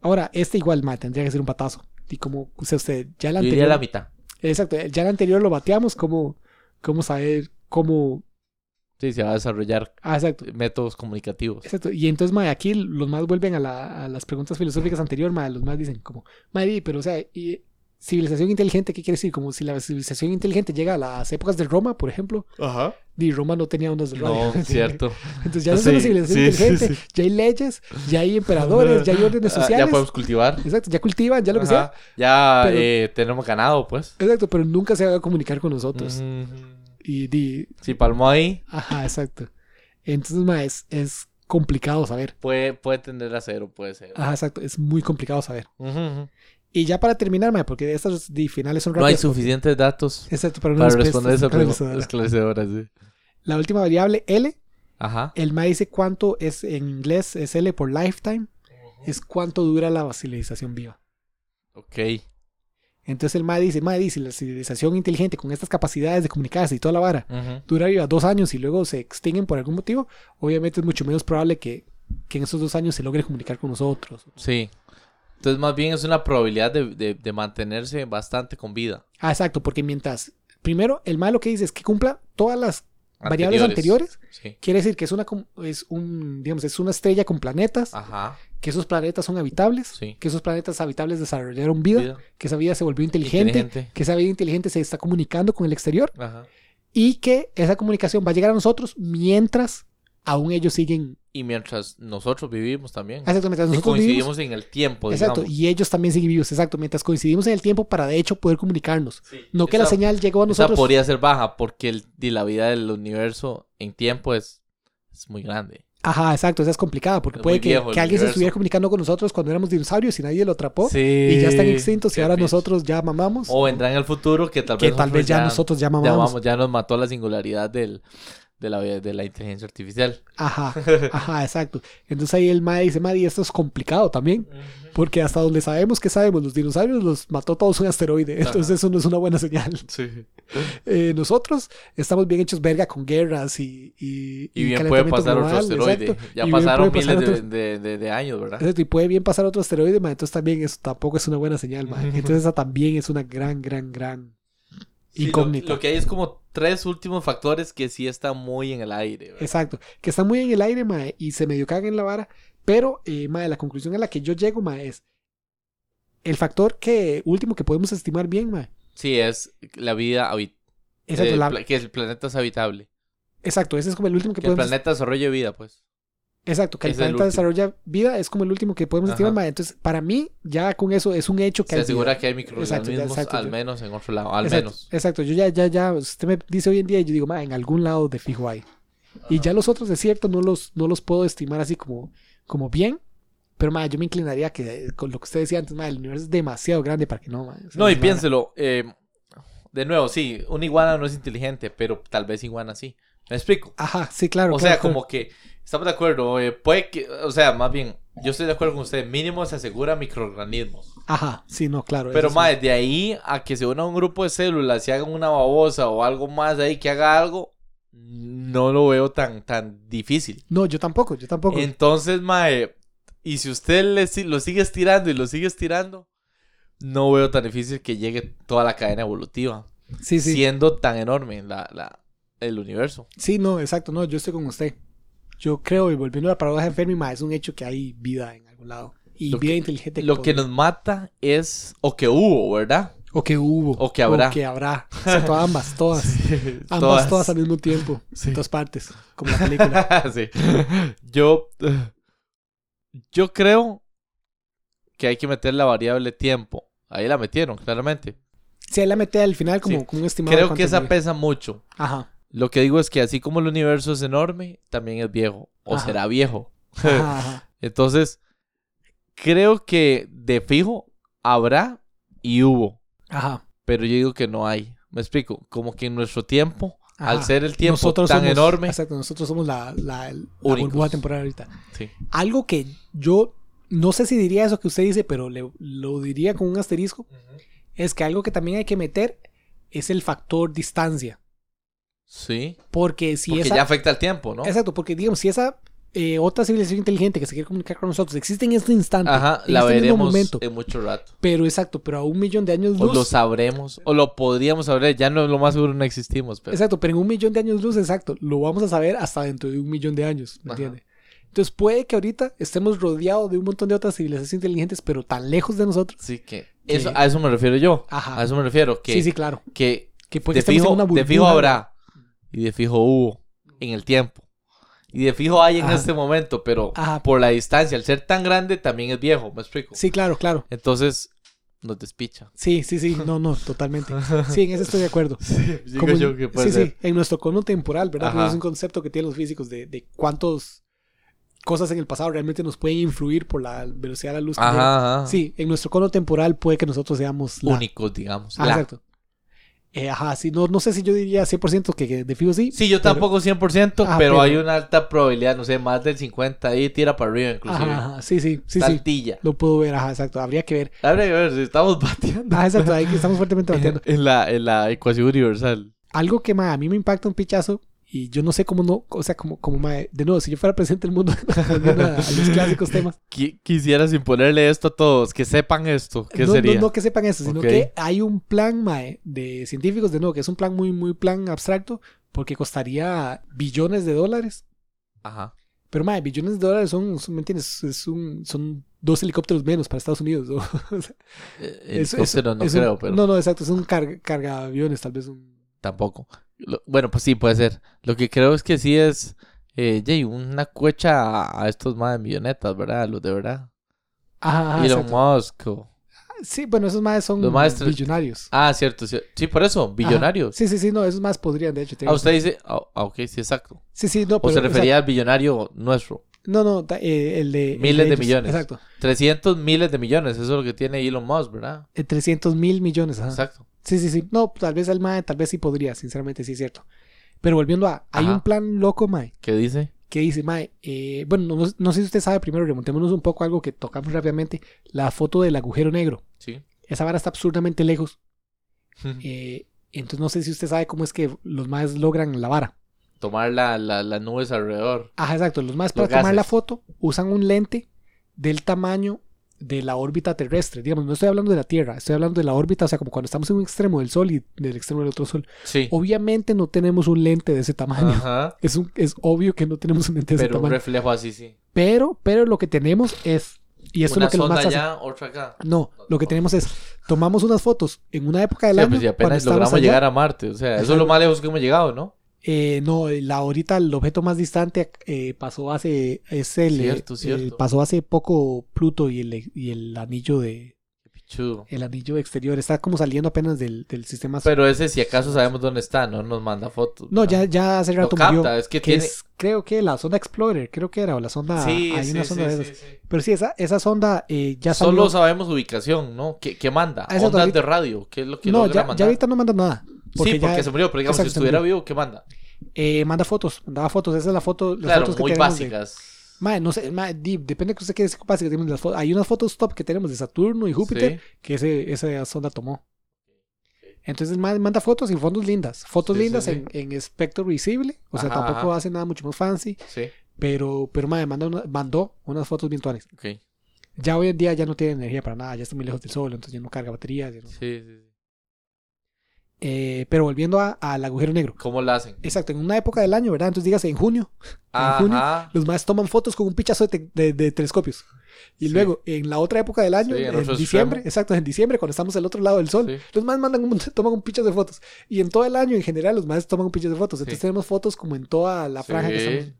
Ahora, este igual, mae, tendría que ser un patazo. Y como, o sea, usted, ya el Yo diría anterior. la mitad. Exacto, ya el anterior lo bateamos, ¿cómo, cómo saber cómo. Sí, se va a desarrollar Ah, exacto. métodos comunicativos. Exacto. Y entonces, mae, aquí los más vuelven a, la- a las preguntas filosóficas anteriores, mae, los más dicen como, mae, pero o sea, y, civilización inteligente, ¿qué quiere decir? Como si la civilización inteligente llega a las épocas de Roma, por ejemplo, Ajá. y Roma no tenía ondas de radio. No, cierto. Entonces ya no es una civilización sí, sí, inteligente, sí. ya hay leyes, ya hay emperadores, ya hay órdenes Ah, sociales. ya podemos cultivar. Exacto, ya cultivan, ya lo que sea. Ajá. Ya Pero- eh, tenemos ganado, pues. Exacto, pero nunca se va a comunicar con nosotros. Ujú. Y di, Si palmó ahí, ajá, exacto. Entonces, mae, es, es complicado saber. puede, puede tender a cero, puede ser. Ajá, exacto, es muy complicado saber. Y ya para terminar, mae, porque estas di, finales son No hay rápidas. suficientes datos Exacto, para, para responder esa pregunta sí. La última variable, L, Ajá. el MA dice cuánto es en inglés, es L por lifetime, es cuánto dura la civilización viva. Ok. Entonces el MA dice, MA dice, la civilización inteligente con estas capacidades de comunicarse y toda la vara dura viva dos años y luego se extinguen por algún motivo, obviamente es mucho menos probable que, que en esos dos años se logre comunicar con nosotros. Sí. Entonces, más bien es una probabilidad de, de- de mantenerse bastante con vida. Ah, exacto, porque mientras, primero, el mae lo que dice es que cumpla todas las variables anteriores. Sí. Quiere decir que es una, es un, digamos, es una estrella con planetas, Ajá. Que esos planetas son habitables, Sí. que esos planetas habitables desarrollaron vida, Vida. que esa vida se volvió inteligente, Inteligente. que esa vida inteligente se está comunicando con el exterior Ajá. y que esa comunicación va a llegar a nosotros mientras aún ellos siguen. Y mientras nosotros vivimos también. Exacto, mientras Y nosotros vivimos. coincidimos en el tiempo, Exacto, digamos. y ellos también siguen vivos, exacto, mientras coincidimos en el tiempo para de hecho poder comunicarnos. Sí. No que la Esa- señal llegó a Esa nosotros. podría ser baja porque el, y la vida del universo en tiempo es, es muy grande. Ajá, exacto, esa es complicada porque Es puede que, alguien se estuviera comunicando con nosotros cuando éramos dinosaurios y nadie lo atrapó Sí. y ya están extintos y ahora nosotros ya mamamos. O vendrá en el futuro que tal que vez tal vez ya nosotros ya ya, mamamos. ya nos mató la singularidad del, de, la, de la inteligencia artificial. Ajá, ajá, exacto. Entonces ahí el MAE dice, Maddy, esto es complicado también. Porque hasta donde sabemos que sabemos, los dinosaurios los mató todos un asteroide. Entonces Ajá. eso no es una buena señal. Sí. Eh, nosotros estamos bien hechos verga con guerras y... Y, Y bien puede pasar otro asteroide. exacto. Ya Y pasaron pasar miles de, otro- de- de- de años, ¿verdad? Exacto, y puede bien pasar otro asteroide, ma, entonces también eso tampoco es una buena señal, ma. Entonces esa también es una gran, gran, gran Sí, lo- incógnita. Lo, que hay es como tres últimos factores que sí están muy en el aire. ¿verdad? Exacto, que está muy en el aire, ma, y se medio caga en la vara, pero, eh, ma, la conclusión a la que yo llego, ma, es el factor que último que podemos estimar bien, ma. Sí, es la vida habit- Exacto, eh, la- que el planeta es habitable. exacto, ese es como el último que, Que el podemos planeta desarrolle vida, pues. Exacto, que el planeta desarrolla vida es como el último que podemos estimar. Entonces, para mí, ya con eso es un hecho que Se hay asegura vida. que hay microorganismos al yo- menos en otro lado, al exacto, menos. Exacto, yo ya, ya, ya, usted me dice hoy en día y yo digo, en algún lado de fijo hay. Y ya los otros desiertos no los, no los puedo estimar así como, como bien. Pero, ma, yo me inclinaría que, eh, con lo que usted decía antes, el universo es demasiado grande para que no, No, y piénselo. eh, de nuevo, sí, una iguana no es inteligente, pero tal vez iguana sí. ¿Me explico? Ajá, sí, claro. o claro, sea, claro. como que estamos de acuerdo. eh, puede que, o sea, más bien, yo estoy de acuerdo con usted. Mínimo se asegura microorganismos. Ajá, sí, no, claro. Pero, sí. más de ahí a que se una un grupo de células y hagan una babosa o algo más ahí que haga algo, no lo veo tan, tan difícil. No, yo tampoco, yo tampoco. Entonces, mae, y si usted le, si- lo sigue estirando y lo sigue estirando, no veo tan difícil que llegue toda la cadena evolutiva, sí, sí. siendo tan enorme la, la, el universo. Sí, no, exacto, no, yo estoy con usted. Yo creo, y volviendo a la paradoja de Fermi, ma, es un hecho que hay vida en algún lado. Y Lo vida que- inteligente. Lo que nos mata es, o que hubo, ¿verdad? O que hubo. o que habrá. O que habrá. Exacto, ambas, todas. Ambas, todas. al mismo tiempo. Sí. En todas partes. Como la película. Sí. Yo, yo creo que hay que meter la variable tiempo. Ahí la metieron, claramente. Sí, ahí la metí al final como, como un estimado. Creo que esa pesa mucho. Ajá. Lo que digo es que así como el universo es enorme, también es viejo. O Ajá. será viejo. Entonces, creo que de fijo habrá y hubo. Ajá. Pero yo digo que no hay. Me explico. Como que en nuestro tiempo, al ser el tiempo Nosotros tan somos- enorme. Exacto, nosotros somos la, la, la Únicos. burbuja temporal ahorita. Sí. Algo que yo no sé si diría eso que usted dice, pero le- lo diría con un asterisco, es que algo que también hay que meter es el factor distancia. Sí. Porque si Porque esa... ya afecta el tiempo, ¿no? Exacto, porque digamos, si esa eh, otra civilización inteligente que se quiere comunicar con nosotros existe en este instante, Ajá, en la este veremos momento, en mucho rato. pero exacto, pero a un millón de años O luz. lo sabremos, o lo podríamos saber. Ya no, lo más seguro no existimos, pero. Exacto, pero en un millón de años luz, exacto, lo vamos a saber hasta dentro de un millón de años, ¿me Ajá. entiende? Entonces puede que ahorita estemos rodeados de un montón de otras civilizaciones inteligentes, pero tan lejos de nosotros. Sí, que. Que- Eso, a eso me refiero yo. Ajá. A eso me refiero. Que, sí, sí, claro. que Que puede que fijo, en una burbuja. fijo habrá. Y de fijo hubo. En el tiempo. Y de fijo hay en Ajá. este momento, pero Ajá. por la distancia, al ser tan grande, también es viejo. ¿Me explico? Sí, claro, claro. Entonces, nos despicha. Sí, sí, sí, no, no, totalmente. Sí, en eso estoy de acuerdo. Digo Como en- yo que puede sí, ser. sí, en nuestro cono temporal, ¿verdad? Porque Ajá. es un concepto que tienen los físicos de, de cuántos cosas en el pasado realmente nos pueden influir por la velocidad de la luz. Ajá, ajá. Sí, en nuestro cono temporal puede que nosotros seamos la... Únicos, digamos. Ah, La- exacto. Eh, ajá, sí, no, no sé si yo diría 100% que, que de fijo sí. Sí, yo pero- tampoco 100%, Ah, pero, pero- hay una alta probabilidad, no sé, más del 50 ahí tira para arriba inclusive. Ajá, ajá, sí, sí, sí, sí. Saltilla. Lo puedo ver, ajá, exacto. Habría que ver. Habría que ver si estamos bateando. Ah, exacto, ahí que estamos fuertemente bateando. en, la, en la ecuación universal. Algo que ma, a mí me impacta un pichazo Y yo no sé cómo no, o sea, como, como mae, de nuevo, si yo fuera presidente del mundo, a, a los clásicos temas. Qui- Quisieras imponerle esto a todos, que sepan esto. ¿Qué no, sería? No, no que sepan eso, sino que hay un plan, mae, de científicos, de nuevo, que es un plan muy, muy plan abstracto, porque costaría billones de dólares. Ajá. Pero, mae, billones de dólares son, son, ¿me entiendes? Es un, son dos helicópteros menos para Estados Unidos. ¿no? O sea, Eh, es- es- no es un- creo, pero No, no, exacto, es un carga, carga aviones, tal vez un... tampoco. Lo- bueno, pues sí, puede ser. Lo que creo es que sí es, eh, Jay, una cuecha a, a estos más de millonetas, ¿verdad? Los de verdad. Ajá, ajá, Elon exacto. Musk. o- Sí, bueno, esos más son Los billonarios. Ah, cierto, sí, sí, por eso, billonarios. Ajá. Sí, sí, sí, no, esos más podrían, de hecho. Ah, usted dice, ah, ah, ok, sí, exacto. Sí, sí, no, O pero... se refería al billonario nuestro. No, no, eh, el de... el Miles de ellos, millones. Exacto. 300 miles de millones, eso es lo que tiene Elon Musk, ¿verdad? Eh, 300 mil millones, ajá. Exacto. Sí, sí, sí. No, tal vez el MAE, tal vez sí podría, sinceramente, sí es cierto. Pero volviendo a, hay Ajá. un plan loco, MAE, ¿Qué dice? que dice, MAE, eh, bueno, no, no sé si usted sabe, primero remontémonos un poco a algo que tocamos rápidamente, la foto del agujero negro. Sí. Esa vara está absurdamente lejos. eh, entonces no sé si usted sabe cómo es que los MAEs logran la vara. Tomar la, la- las nubes alrededor. Ajá, exacto. Los MAEs Los para tomar la foto usan un lente del tamaño de la órbita terrestre. Digamos, no estoy hablando de la Tierra, estoy hablando de la órbita, o sea, como cuando estamos en un extremo del Sol y del extremo del otro Sol. Sí. Obviamente no tenemos un lente de ese tamaño. Ajá. Es, un, es obvio que no tenemos un lente de ese Pero un tamaño. reflejo así, sí. Pero, pero lo que tenemos es, y esto Una es lo que sonda más allá, otra acá. No, lo que tenemos es, tomamos unas fotos en una época del Sí, año. pues si apenas logramos allá. llegar a Marte. O sea, eso es lo más lejos que hemos llegado, ¿no? Eh, no, la ahorita el objeto más distante eh, pasó hace es el, Cierto, eh, cierto. pasó hace poco Pluto y el, y el anillo de el anillo exterior está como saliendo apenas del, del sistema solar. Pero ese, si acaso sabemos dónde está, no nos manda fotos. no ya ya hace rato capta, murió es que que tiene. es creo que la sonda Explorer creo que era o la sonda sí, hay sí, una sí, sonda de sí, esas sí. pero sí esa esa sonda eh, ya salió Solo sabemos ubicación, ¿no? ¿Qué, qué manda? Ondas ahorita- de radio. ¿Qué es lo que no ya, mandar? ya ahorita no manda nada porque sí, porque ya se murió. Pero digamos, si estuviera vivo, ¿qué manda? eh, manda fotos mandaba fotos esa es la foto las Claro, fotos que muy tenemos de- básicas. Mae, no sé, di- depende de que usted quiera decir básicas, tenemos las fotos. Hay unas fotos top que tenemos de Saturno y Júpiter Sí. que ese, esa sonda tomó. Entonces manda fotos y fondos lindas. Fotos Sí, lindas sí. En, en espectro visible. O sea, Ajá, tampoco ajá. hace nada mucho más fancy. Sí, Pero, pero mae, manda una- mandó unas fotos virtuales. ok. Ya hoy en día ya no tiene energía para nada. Ya está muy lejos del sol. Entonces ya no carga baterías. no- Sí, sí, sí. Eh, pero volviendo a- al agujero negro. ¿Cómo lo hacen? Exacto, en una época del año, ¿verdad? Entonces dígase en junio. En junio, Ajá. los más toman fotos con un pichazo de, te- de- de telescopios. Y Sí. luego, en la otra época del año, Sí, en diciembre, extremo. exacto, en diciembre, cuando estamos al otro lado del sol, Sí. los más mandan un, toman un pichazo de fotos. Y en todo el año, en general, los más toman un pichazo de fotos. Entonces tenemos fotos como en toda la franja que estamos.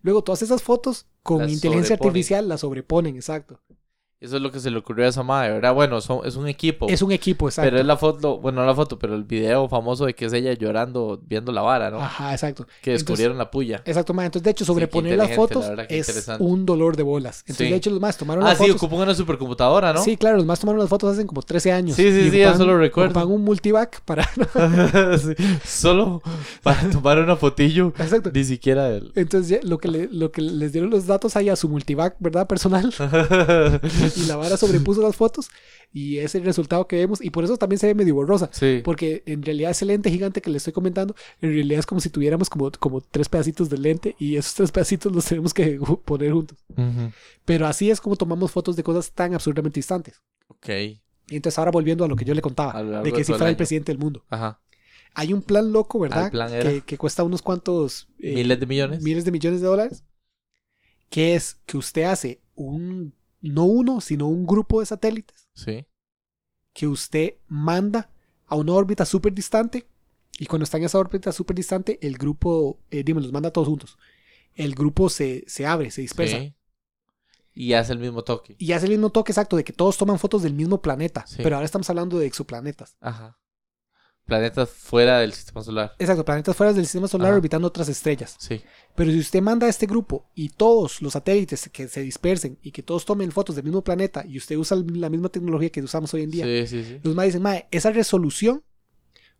Luego, todas esas fotos con Las inteligencia sobreponen. artificial las sobreponen, exacto. Eso es lo que se le ocurrió a esa madre, ¿verdad? Bueno, son- es un equipo. Es un equipo, exacto. Pero es la foto, bueno, no la foto, pero el video famoso de que es ella llorando viendo la vara, ¿no? Ajá, exacto. que descubrieron la puya. Exacto, ma. Entonces, de hecho, sobreponer las fotos la es un dolor de bolas. Entonces, Sí. de hecho, los más tomaron Ah, las sí, fotos. ocupan una supercomputadora, ¿no? Sí, claro, los más tomaron las fotos hace como 13 años. Sí, sí, Y sí, eso lo recuerdo. Ocupan un multivac para. Sí, Solo para tomar una fotillo, Exacto. ni siquiera él. Entonces, lo, que le- lo que les dieron los datos ahí a su multivac, ¿verdad? Personal. y la vara sobrepuso las fotos. Y es el resultado que vemos. Y por eso también se ve medio borrosa. sí. Porque en realidad ese lente gigante que le estoy comentando, en realidad es como si tuviéramos como, como tres pedacitos de lente. Y esos tres pedacitos los tenemos que poner juntos. Ujú. Pero así es como tomamos fotos de cosas tan absurdamente distantes. Ok. Y entonces ahora volviendo a lo que yo le contaba, de que si fuera el presidente del mundo. Ajá. Hay un plan loco, ¿verdad? Ah, plan era- que, que cuesta unos cuantos... eh, Miles de millones. miles de millones de dólares. Que es que usted hace un... No uno, sino un grupo de satélites Sí. que usted manda a una órbita súper distante. Y cuando está en esa órbita súper distante, el grupo, eh, dime, los manda todos juntos. El grupo se, se abre, se dispersa. Sí. Y hace el mismo toque. Y hace el mismo toque exacto de que todos toman fotos del mismo planeta. Sí. Pero ahora estamos hablando de exoplanetas. Ajá. Planetas fuera del sistema solar. Exacto, planetas fuera del sistema solar Ajá. orbitando otras estrellas. Sí. Pero si usted manda a este grupo y todos los satélites que se dispersen y que todos tomen fotos del mismo planeta y usted usa la misma tecnología que usamos hoy en día, Sí, sí, sí. los más dicen, mae, esa resolución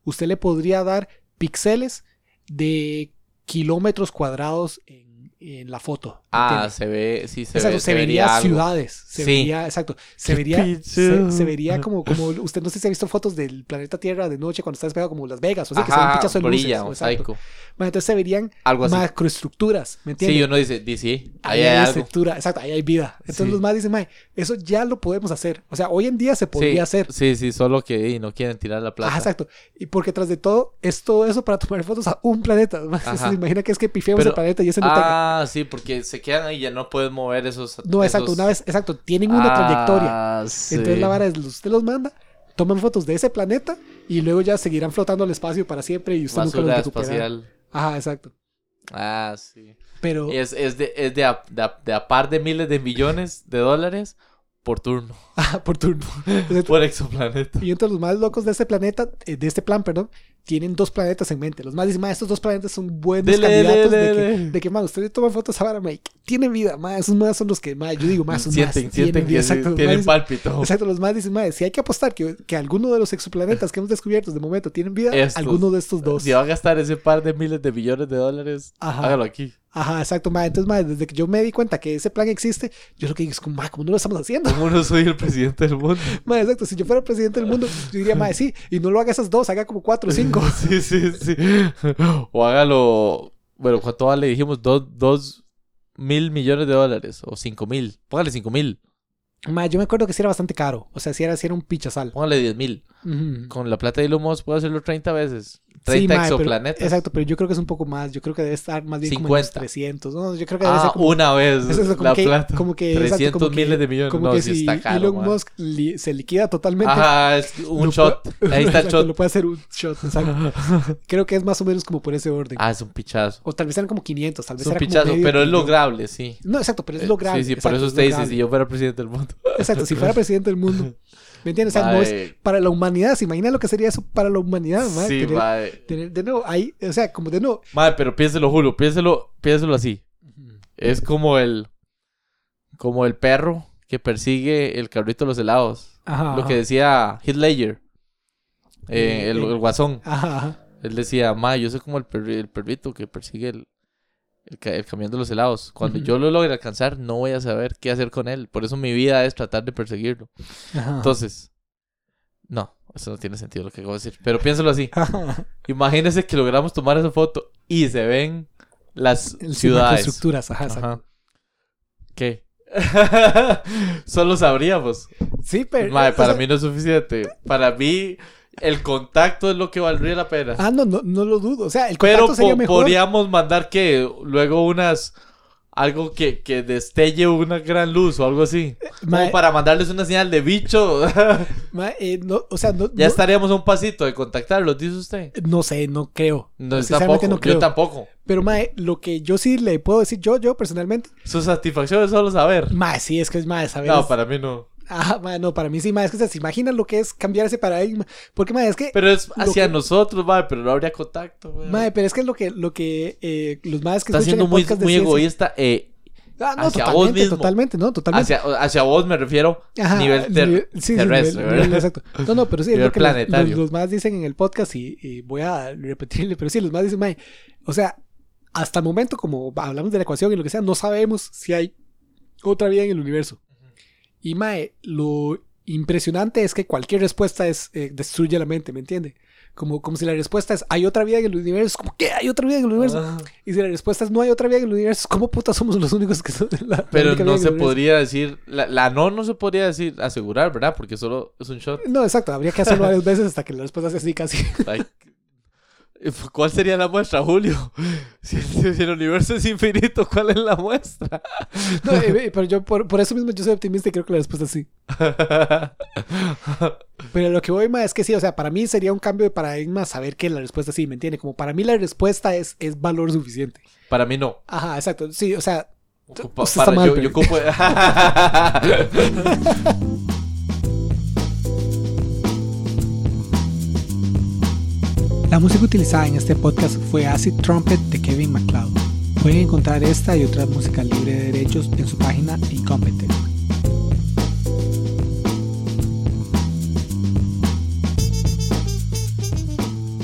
usted le podría dar píxeles de kilómetros cuadrados en, en la foto. Ah, se ve, sí, se exacto, ve. se, vería algo. ciudades, se Sí. vería, exacto, se vería, se, se vería como, como, usted no sé si ha visto fotos del planeta Tierra de noche cuando está despegado como Las Vegas, o sea, que se ve un Ajá, pichazo de luces, brilla, exacto. mosaico. Bueno, entonces se verían Algo así. macroestructuras, ¿me entiendes? Sí, uno dice, dice, sí, ahí Ahí hay hay algo. estructura, exacto, ahí hay vida. Entonces Sí. los más dicen, mae, eso ya lo podemos hacer. O sea, hoy en día se podría sí, hacer. Sí, sí, solo que y no quieren tirar la plata. Ajá, exacto. Y porque tras de todo, es todo eso para tomar fotos a un planeta. Se imagina que es que pifiamos Pero- el planeta y ese no tenga. Ah, sí, porque se quedan ahí ya no pueden mover esos. No, exacto, esos- una vez, exacto, tienen una trayectoria. Ah, sí. Entonces la vara es, usted los manda, toman fotos de ese planeta y luego ya seguirán flotando al espacio para siempre y usted nunca los Basura recuperará. espacial. Ajá, exacto. Ah, sí. Pero, Es, es, de, es de, a, de, a, de a par de miles de millones de dólares por turno. ajá, por turno. Entonces, Por exoplaneta. Y entre los más locos de este planeta, eh, de este plan, perdón, tienen dos planetas en mente. Los más dicen, "Ma, estos dos planetas son buenos Dele, dele, candidatos de, que, de que, man, ustedes toman fotos ahora, ma, tienen vida, ma, esos más son los que, ma, yo digo, más son Sienten, más, sienten que sí, exacto, tienen más- pálpito. Exacto, los más dicen, ma, si hay que apostar que, que alguno de los exoplanetas que hemos descubierto de momento tienen vida, Estos. alguno de estos dos. Si va a gastar ese par de miles de millones de dólares, Ajá. hágalo aquí. Ajá, exacto, ma. Entonces, ma, desde que yo me di cuenta que ese plan existe, yo lo que digo es como, ma, ¿cómo no lo estamos haciendo? ¿Cómo no soy el presidente del mundo? Ma, exacto, si yo fuera presidente del mundo, yo diría, ma, sí, y no lo haga esas dos, haga como cuatro o cinco. Sí, sí, sí. O hágalo. Bueno, ¿cuánto vale? Dijimos dos, dos mil millones de dólares. O cinco mil. Póngale cinco mil. Ma, yo me acuerdo que sí era bastante caro. O sea, sí era, sí era un pichazal. Póngale diez mil. Con la plata de Elon Musk puedo hacerlo 30 veces. Sí, 30 ma, pero- exoplanetas. exacto, pero yo creo que es un poco más. Yo creo que debe estar más bien como en los 50. 300. No, yo creo que debe Ah, ser como, una vez. es eso, como la que, plata. como que, exacto, 300 como que- miles de millones. Como no, que si está caro, Elon man. Musk li- se liquida totalmente. Ajá, es un shot. puede- Ahí está el shot. Lo puede hacer un shot, exacto. creo que es más o menos como por ese orden. Ah, es un pichazo. O tal vez eran como 500, tal vez Es un como pichazo, pero es lograble, sí. No, exacto, pero es Eh, lograble. Sí, sí, por eso es usted dice, si yo fuera presidente del mundo. Exacto, si fuera presidente del mundo. ¿Me entiendes? O sea, no es para la humanidad. ¿Se imagina lo que sería eso para la humanidad? mae? Sí, Tener- de nuevo, ahí, o sea, como de nuevo. Mae, pero piénselo, Julio, piénselo, piénselo así. Es como el como el perro que persigue el carrito de los helados. Ajá. Lo que decía Heath Ledger, eh, Eh, el, eh. el guasón. Ajá. Él decía, ma, yo soy como el, el perrito que persigue el, el, ca- el camión de los helados. Cuando Ujú. yo lo logre alcanzar, no voy a saber qué hacer con él. Por eso mi vida es tratar de perseguirlo. Ajá. Entonces, no, eso no tiene sentido lo que acabo de decir. Pero piénsalo así. Imagínense que logramos tomar esa foto y se ven las El- ciudades. Estructuras, ajá. Ajá. ¿Qué? Solo sabríamos. Sí, pero. O para mí no es suficiente. Para mí, el contacto es lo que valdría la pena. Ah, no, no, no lo dudo. O sea, el Pero contacto sería po- mejor. podríamos mandar que luego unas. Algo que, que destelle una gran luz o algo así. Mae, Como para mandarles una señal de bicho. mae, eh, no, o sea, no, ya no, estaríamos a un pasito de contactarlos, dice usted. no sé, no creo. No, tampoco. no creo. Yo tampoco. Pero, mae, lo que yo sí le puedo decir, yo, yo personalmente, Su satisfacción es solo saber. mae, sí, es que es mae, ¿sabes? No, para mí no. Ah, mae, no, para mí sí, mae, es que se imaginan lo que es cambiar ese paradigma. Porque, mae, es que. Pero es hacia que- nosotros, mae, pero no habría contacto. mae. Mae, pero es que es lo que, lo que eh, los maes que Está siendo muy, de muy egoísta. eh, Ah, no, hacia vos mismo. totalmente, no, totalmente. hacia, hacia vos me refiero Ajá, nivel ter- nivel- sí, sí, terrestre, nivel- ¿verdad? nivel, exacto. No, no, pero sí, es Nivel lo que los- planetario. Los, los más dicen en el podcast y, y voy a repetirle, pero sí, los más dicen, mae, o sea, hasta el momento, como hablamos de la ecuación y lo que sea, no sabemos si hay otra vida en el universo. Y mae, lo impresionante es que cualquier respuesta es eh, destruye la mente, ¿me entiende? Como, como si la respuesta es hay otra vida en el universo, es como que hay otra vida en el universo. Ah, Y si la respuesta es no hay otra vida en el universo, es como puta somos los únicos que son la, la pero vida no se podría decir, la, la no no se podría decir asegurar, ¿verdad? Porque solo es un shot. No, exacto, habría que hacerlo varias veces hasta que la respuesta sea así casi. Like, ¿Cuál sería la muestra, Julio? Si, si el universo es infinito, ¿cuál es la muestra? No, eh, pero yo por, por eso mismo yo soy optimista y creo que la respuesta es sí. Pero lo que voy más es que sí, o sea, para mí sería un cambio de paradigma saber que la respuesta es sí, ¿me entiende? Como para mí la respuesta es, es valor suficiente. Para mí no. Ajá, exacto. Sí, o sea, Ocupa- para- mal, yo, pero- yo ocupo... La música utilizada en este podcast fue Acid Trumpet de Kevin MacLeod. Pueden encontrar esta y otra música libre de derechos en su página Incompetent.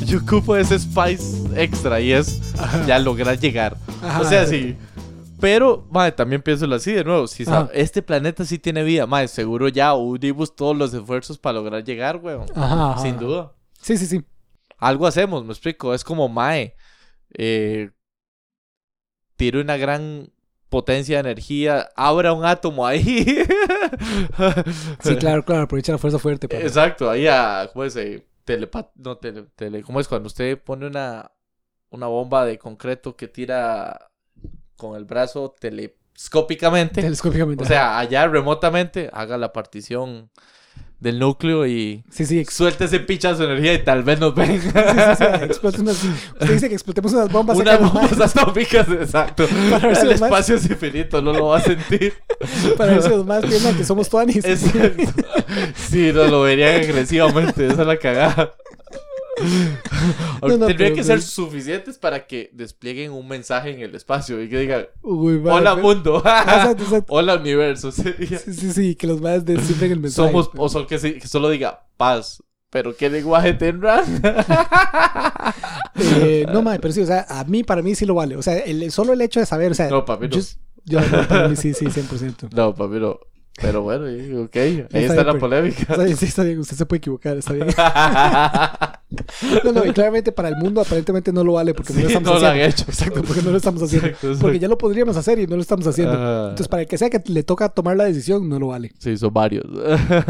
yo ocupo ese spice extra y es ya lograr llegar. Ajá, o sea, sí. Pero, mae, también pienso así de nuevo. Si sa- Ajá. este planeta sí tiene vida, mae, seguro ya unimos todos los esfuerzos para lograr llegar, weón. Ajá, ajá, Sin ajá. duda. Sí, sí, sí. Algo hacemos, me explico. Es como mae. Eh, tire una gran potencia de energía, abra un átomo ahí. Sí, claro, claro. Aprovecha la fuerza fuerte. para- Exacto, ahí a, ¿cómo es? Eh, telepa- no, tele, tele- ¿cómo es cuando usted pone una, una bomba de concreto que tira con el brazo telescópicamente? Telescópicamente. O sea, allá remotamente, haga la partición del núcleo y sí, sí. suelte ese pichazo de energía y tal vez nos ven. sí, sí, sí, explote unas- Usted dice que explotemos unas bombas. Unas bombas atómicas, exacto. Para ver si El más- espacio es infinito, no lo va a sentir. Para ver si los más piensan que somos tuanis. Exacto. Sí, no lo verían agresivamente, esa es la cagada. No, no, Tendría pero- que ser suficientes para que desplieguen un mensaje en el espacio y que digan, Uy, hola pero- mundo, Exacto, exacto. hola universo, sería. Sí, sí, sí, que los más descifren el mensaje. Somos, o son que, sí- que solo diga paz, pero ¿qué lenguaje tendrán? Eh, no, madre, pero sí, o sea, a mí, para mí sí lo vale. O sea, el, solo el hecho de saber, o sea, No, papi, no. yo, yo- no, para mí sí, sí, 100%. No, papi, no. Pero bueno, ok, ahí Está está, bien, la pues. polémica. Está bien, sí, está bien, usted se puede equivocar, está bien. No, no, y claramente para el mundo aparentemente no lo vale porque no lo estamos no lo han haciendo. hecho. Exacto, porque no lo estamos haciendo. Exacto, exacto. Porque ya lo podríamos hacer y no lo estamos haciendo. Entonces, para el que sea que le toca tomar la decisión, no lo vale. Sí, son varios.